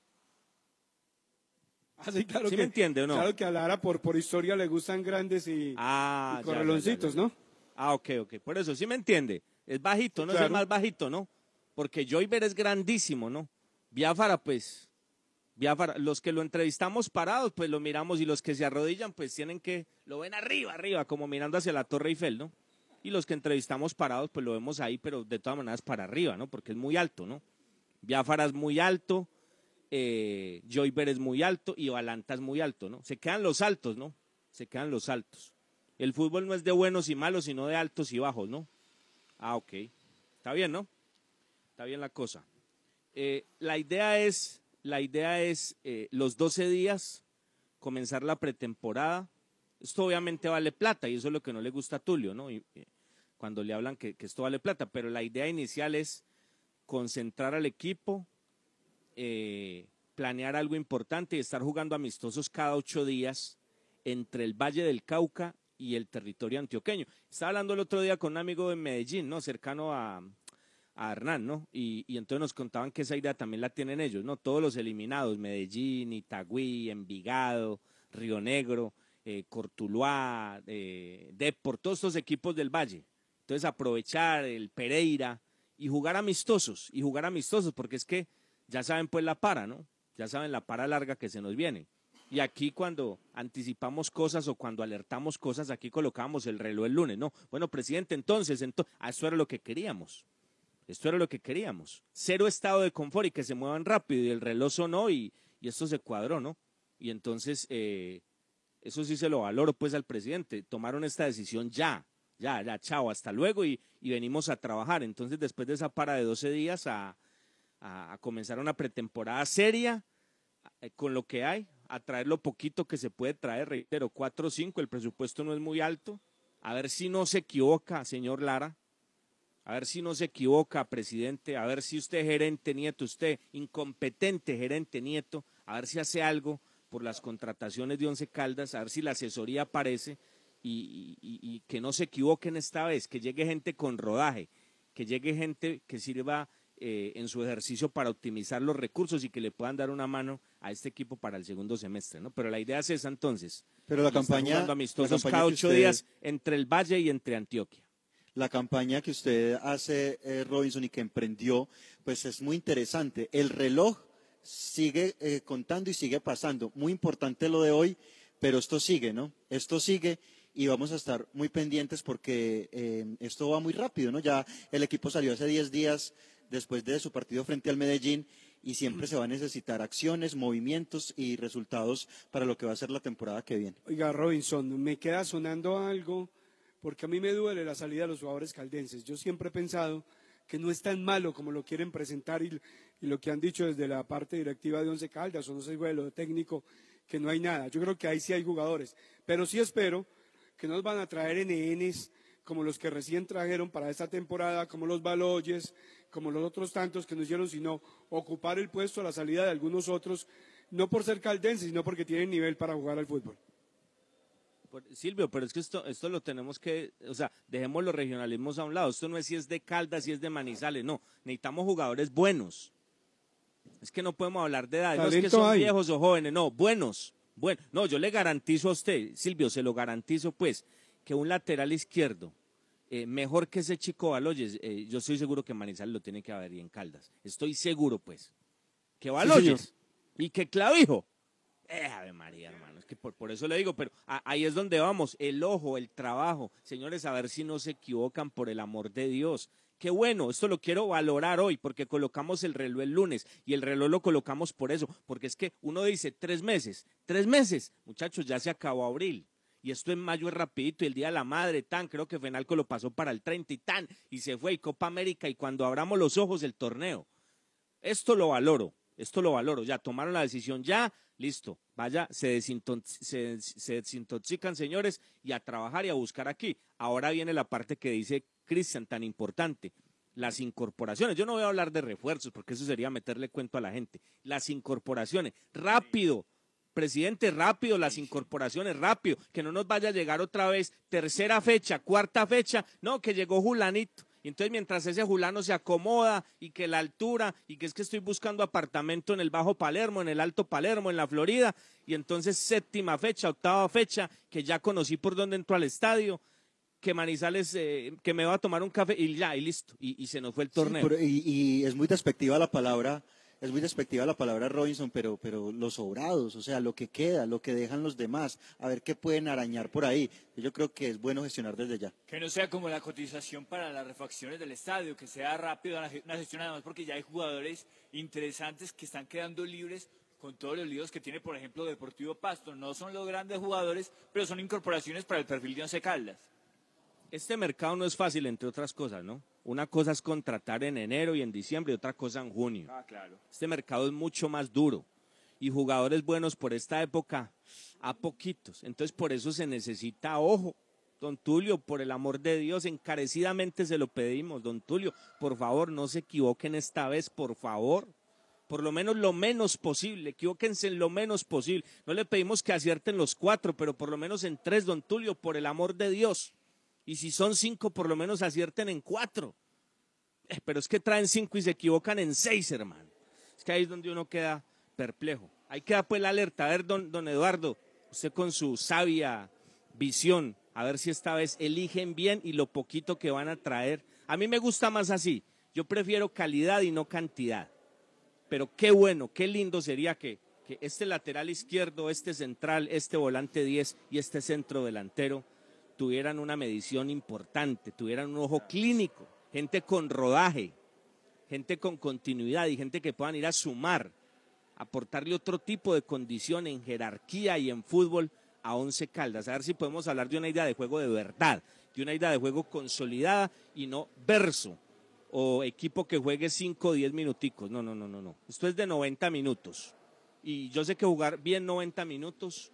Speaker 31: Ah, sí, claro
Speaker 13: ¿Sí
Speaker 31: que,
Speaker 13: me entiende o no?
Speaker 31: Claro que a Lara por, por historia le gustan grandes y,
Speaker 13: Ah,
Speaker 31: y
Speaker 13: ya,
Speaker 31: correloncitos,
Speaker 13: ya, ya, ya.
Speaker 31: ¿no?
Speaker 13: Ah, ok, ok. Por eso, sí me entiende. Es bajito, ¿no? Es el más bajito, ¿no? Porque Joyver es grandísimo, ¿no? Biafara, pues, Biafara, los que lo entrevistamos parados, pues lo miramos y los que se arrodillan, pues tienen que, lo ven arriba, arriba, como mirando hacia la Torre Eiffel, ¿no? Y los que entrevistamos parados, pues lo vemos ahí, pero de todas maneras para arriba, ¿no? Porque es muy alto, ¿no? Biafara es muy alto, eh, Joyver es muy alto y Balanta es muy alto, ¿no? Se quedan los altos, ¿no? Se quedan los altos. El fútbol no es de buenos y malos, sino de altos y bajos, ¿no? Ah, ok. Está bien, ¿no? Está bien la cosa. Eh, la idea es, la idea es eh, los 12 días, comenzar la pretemporada. Esto obviamente vale plata y eso es lo que no le gusta a Tulio, ¿no? Y, eh, cuando le hablan que, que esto vale plata, pero la idea inicial es concentrar al equipo, eh, planear algo importante y estar jugando amistosos cada ocho días entre el Valle del Cauca y el territorio antioqueño. Estaba hablando el otro día con un amigo de Medellín, ¿no? Cercano a, a Hernán, ¿no? Y, y entonces nos contaban que esa idea también la tienen ellos, ¿no? Todos los eliminados, Medellín, Itagüí, Envigado, Río Negro, eh, Cortuluá, eh, todos estos equipos del Valle. Entonces aprovechar el Pereira y jugar amistosos, y jugar amistosos, porque es que ya saben pues la para, ¿no? Ya saben la para larga que se nos viene. Y aquí cuando anticipamos cosas o cuando alertamos cosas, aquí colocamos el reloj el lunes, ¿no? Bueno, presidente, entonces, entonces, eso era lo que queríamos. Esto era lo que queríamos. Cero estado de confort y que se muevan rápido. Y el reloj sonó y, y esto se cuadró, ¿no? Y entonces, eh, eso sí se lo valoro pues al presidente. Tomaron esta decisión ya, ya, ya, chao, hasta luego y, y venimos a trabajar. Entonces, después de esa para de 12 días, a, a, comenzar una pretemporada seria eh, con lo que hay, a traer lo poquito que se puede traer, reitero, 4 o 5, el presupuesto no es muy alto. A ver si no se equivoca, señor Lara. A ver si no se equivoca, presidente. A ver si usted, gerente nieto, usted, incompetente gerente nieto, a ver si hace algo por las contrataciones de Once Caldas, a ver si la asesoría aparece y, y- y que no se equivoquen esta vez, que llegue gente con rodaje, que llegue gente que sirva eh, en su ejercicio para optimizar los recursos y que le puedan dar una mano a este equipo para el segundo semestre, ¿no? Pero la idea es esa entonces.
Speaker 14: Pero la campaña-
Speaker 13: jugando
Speaker 14: la
Speaker 13: amistosos
Speaker 14: campaña
Speaker 13: cada ocho
Speaker 14: usted-
Speaker 13: días entre el Valle y entre Antioquia.
Speaker 14: La campaña que usted hace, eh, Robinson, y que emprendió, pues es muy interesante. El reloj sigue eh, contando y sigue pasando. Muy importante lo de hoy, pero esto sigue, ¿no? Esto sigue y vamos a estar muy pendientes porque eh, esto va muy rápido, ¿no? Ya el equipo salió hace 10 días después de su partido frente al Medellín y siempre se va a necesitar acciones, movimientos y resultados para lo que va a ser la temporada que viene.
Speaker 31: Oiga, Robinson, me queda sonando algo porque a mí me duele la salida de los jugadores caldenses. Yo siempre he pensado que no es tan malo como lo quieren presentar y, y lo que han dicho desde la parte directiva de Once Caldas, o no sé, bueno, lo técnico, que no hay nada. Yo creo que ahí sí hay jugadores, pero sí espero que nos van a traer NNs como los que recién trajeron para esta temporada, como los Baloyes, como los otros tantos que no hicieron sino ocupar el puesto a la salida de algunos otros, no por ser caldenses, sino porque tienen nivel para jugar al fútbol.
Speaker 13: Silvio, pero es que esto, esto lo tenemos que, o sea, dejemos los regionalismos a un lado. Esto no es si es de Caldas, si es de Manizales, no. Necesitamos jugadores buenos. Es que no podemos hablar de edad, no es que son
Speaker 31: hay.
Speaker 13: viejos o jóvenes, no, buenos. Bueno, no, yo le garantizo a usted, Silvio, se lo garantizo pues, que un lateral izquierdo, eh, mejor que ese chico Baloyes, eh, yo estoy seguro que Manizales lo tiene que haber y en Caldas. Estoy seguro pues. Que Baloyes y que Clavijo. Eh, Ave María, hermano, es que por, por eso le digo, pero a- ahí es donde vamos, el ojo, el trabajo. Señores, a ver si no se equivocan por el amor de Dios. Qué bueno, esto lo quiero valorar hoy porque colocamos el reloj el lunes y el reloj lo colocamos por eso, porque es que uno dice tres meses, tres meses, muchachos, ya se acabó abril. Y esto en mayo es rapidito, y el Día de la Madre, tan, creo que Fenalco lo pasó para el 30 y tan, y se fue, y Copa América, y cuando abramos los ojos el torneo. Esto lo valoro, esto lo valoro. Ya tomaron la decisión, ya, listo. Vaya, se, se desintoxican, señores, y a trabajar y a buscar aquí. Ahora viene la parte que dice Cristian, tan importante. Las incorporaciones. Yo no voy a hablar de refuerzos, porque eso sería meterle cuento a la gente. Las incorporaciones. Rápido. Presidente, rápido, las incorporaciones, rápido, que no nos vaya a llegar otra vez tercera fecha, cuarta fecha, no, que llegó Julanito. Y entonces mientras ese Julano se acomoda y que la altura y que es que estoy buscando apartamento en el Bajo Palermo, en el Alto Palermo, en la Florida, y entonces séptima fecha, octava fecha, que ya conocí por dónde entró al estadio, que Manizales, eh, que me va a tomar un café y ya, y listo, y, y se nos fue el torneo.
Speaker 14: Sí, pero- y, y es muy despectiva la palabra, es muy despectiva la palabra Robinson, pero, pero los sobrados, o sea, lo que queda, lo que dejan los demás, a ver qué pueden arañar por ahí. Yo creo que es bueno gestionar desde ya.
Speaker 15: Que no sea como la cotización para las refacciones del estadio, que sea rápido una una gestión además porque ya hay jugadores interesantes que están quedando libres con todos los líos que tiene, por ejemplo, Deportivo Pasto. No son los grandes jugadores, pero son incorporaciones para el perfil de Once Caldas.
Speaker 13: Este mercado no es fácil, entre otras cosas, ¿no? Una cosa es contratar en enero y en diciembre y otra cosa en junio.
Speaker 15: Ah, claro.
Speaker 13: Este mercado es mucho más duro y jugadores buenos por esta época a poquitos. Entonces por eso se necesita ojo. Don Tulio, por el amor de Dios, encarecidamente se lo pedimos. Don Tulio, por favor, no se equivoquen esta vez, por favor. Por lo menos lo menos posible, equivóquense en lo menos posible. No le pedimos que acierten los cuatro, pero por lo menos en tres, don Tulio, por el amor de Dios. Y si son cinco, por lo menos acierten en cuatro. Eh, pero es que traen cinco y se equivocan en seis, hermano. Es que ahí es donde uno queda perplejo. Ahí queda pues la alerta. A ver, don, don Eduardo, usted con su sabia visión, a ver si esta vez eligen bien y lo poquito que van a traer. A mí me gusta más así. Yo prefiero calidad y no cantidad. Pero qué bueno, qué lindo sería que, que este lateral izquierdo, este central, este volante 10 y este centro delantero tuvieran una medición importante, tuvieran un ojo clínico, gente con rodaje, gente con continuidad y gente que puedan ir a sumar, aportarle otro tipo de condición en jerarquía y en fútbol a Once Caldas. A ver si podemos hablar de una idea de juego de verdad, de una idea de juego consolidada y no verso o equipo que juegue 5 o 10 minuticos. No, no, no, no, no. Esto es de 90 minutos. Y yo sé que jugar bien 90 minutos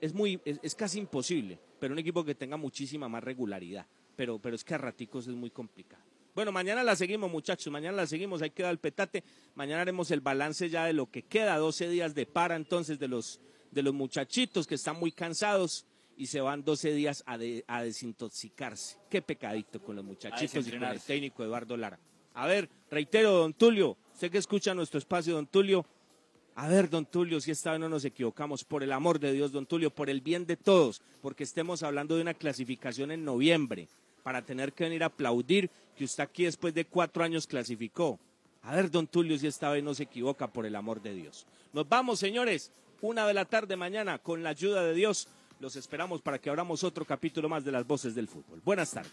Speaker 13: es muy, es, es casi imposible, pero un equipo que tenga muchísima más regularidad. Pero, pero es que a raticos es muy complicado. Bueno, mañana la seguimos, muchachos. Mañana la seguimos. Ahí queda el petate. Mañana haremos el balance ya de lo que queda. 12 días de para entonces de los, de los muchachitos que están muy cansados y se van 12 días a, de- a desintoxicarse. Qué pecadito con los muchachitos y con el técnico Eduardo Lara. A ver, reitero, don Tulio, sé que escucha nuestro espacio, don Tulio. A ver, don Tulio, si esta vez no nos equivocamos, por el amor de Dios, don Tulio, por el bien de todos, porque estemos hablando de una clasificación en noviembre, para tener que venir a aplaudir que usted aquí después de cuatro años clasificó. A ver, don Tulio, si esta vez no se equivoca, por el amor de Dios. Nos vamos, señores, una de la tarde mañana, con la ayuda de Dios. Los esperamos para que abramos otro capítulo más de las voces del fútbol. Buenas tardes.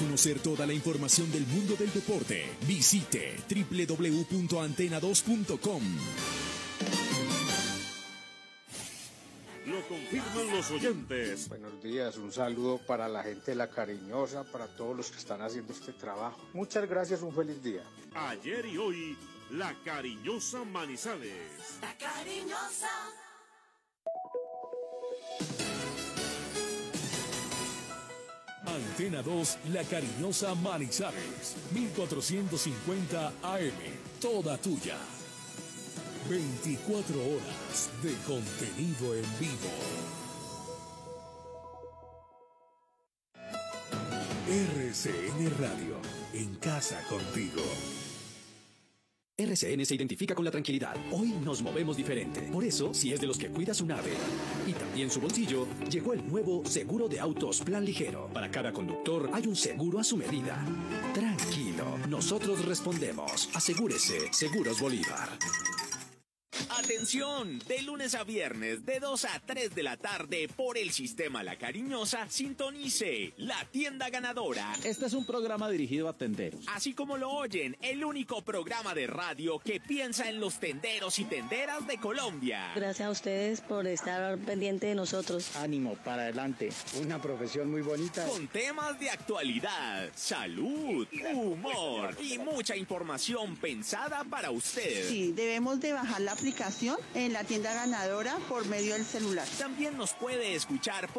Speaker 3: Conocer toda la información del mundo del deporte, visite www.antena2.com.
Speaker 12: Lo confirman los oyentes.
Speaker 32: Buenos días, un saludo para la gente de La Cariñosa, para todos los que están haciendo este trabajo. Muchas gracias, un feliz día.
Speaker 12: Ayer y hoy, la cariñosa Manizales.
Speaker 7: La cariñosa.
Speaker 3: Antena 2, La Cariñosa Manizales, 1450 AM, toda tuya. 24 horas de contenido en vivo. RCN Radio, en casa contigo.
Speaker 33: RCN se identifica con la tranquilidad. Hoy nos movemos diferente. Por eso, si es de los que cuida su nave y también su bolsillo, llegó el nuevo seguro de autos Plan Ligero. Para cada conductor hay un seguro a su medida. Tranquilo, nosotros respondemos. Asegúrese, Seguros Bolívar.
Speaker 34: Atención, de lunes a viernes, de 2 a 3 de la tarde, por el sistema La Cariñosa, sintonice la tienda ganadora.
Speaker 35: Este es un programa dirigido a tenderos.
Speaker 34: Así como lo oyen, el único programa de radio que piensa en los tenderos y tenderas de Colombia.
Speaker 36: Gracias a ustedes por estar pendiente de nosotros.
Speaker 35: Ánimo, para adelante. Una profesión muy bonita.
Speaker 34: Con temas de actualidad, salud, humor y mucha información pensada para usted.
Speaker 37: Sí, debemos de bajar la aplicación en la tienda ganadora por medio del celular.
Speaker 34: También nos puede escuchar por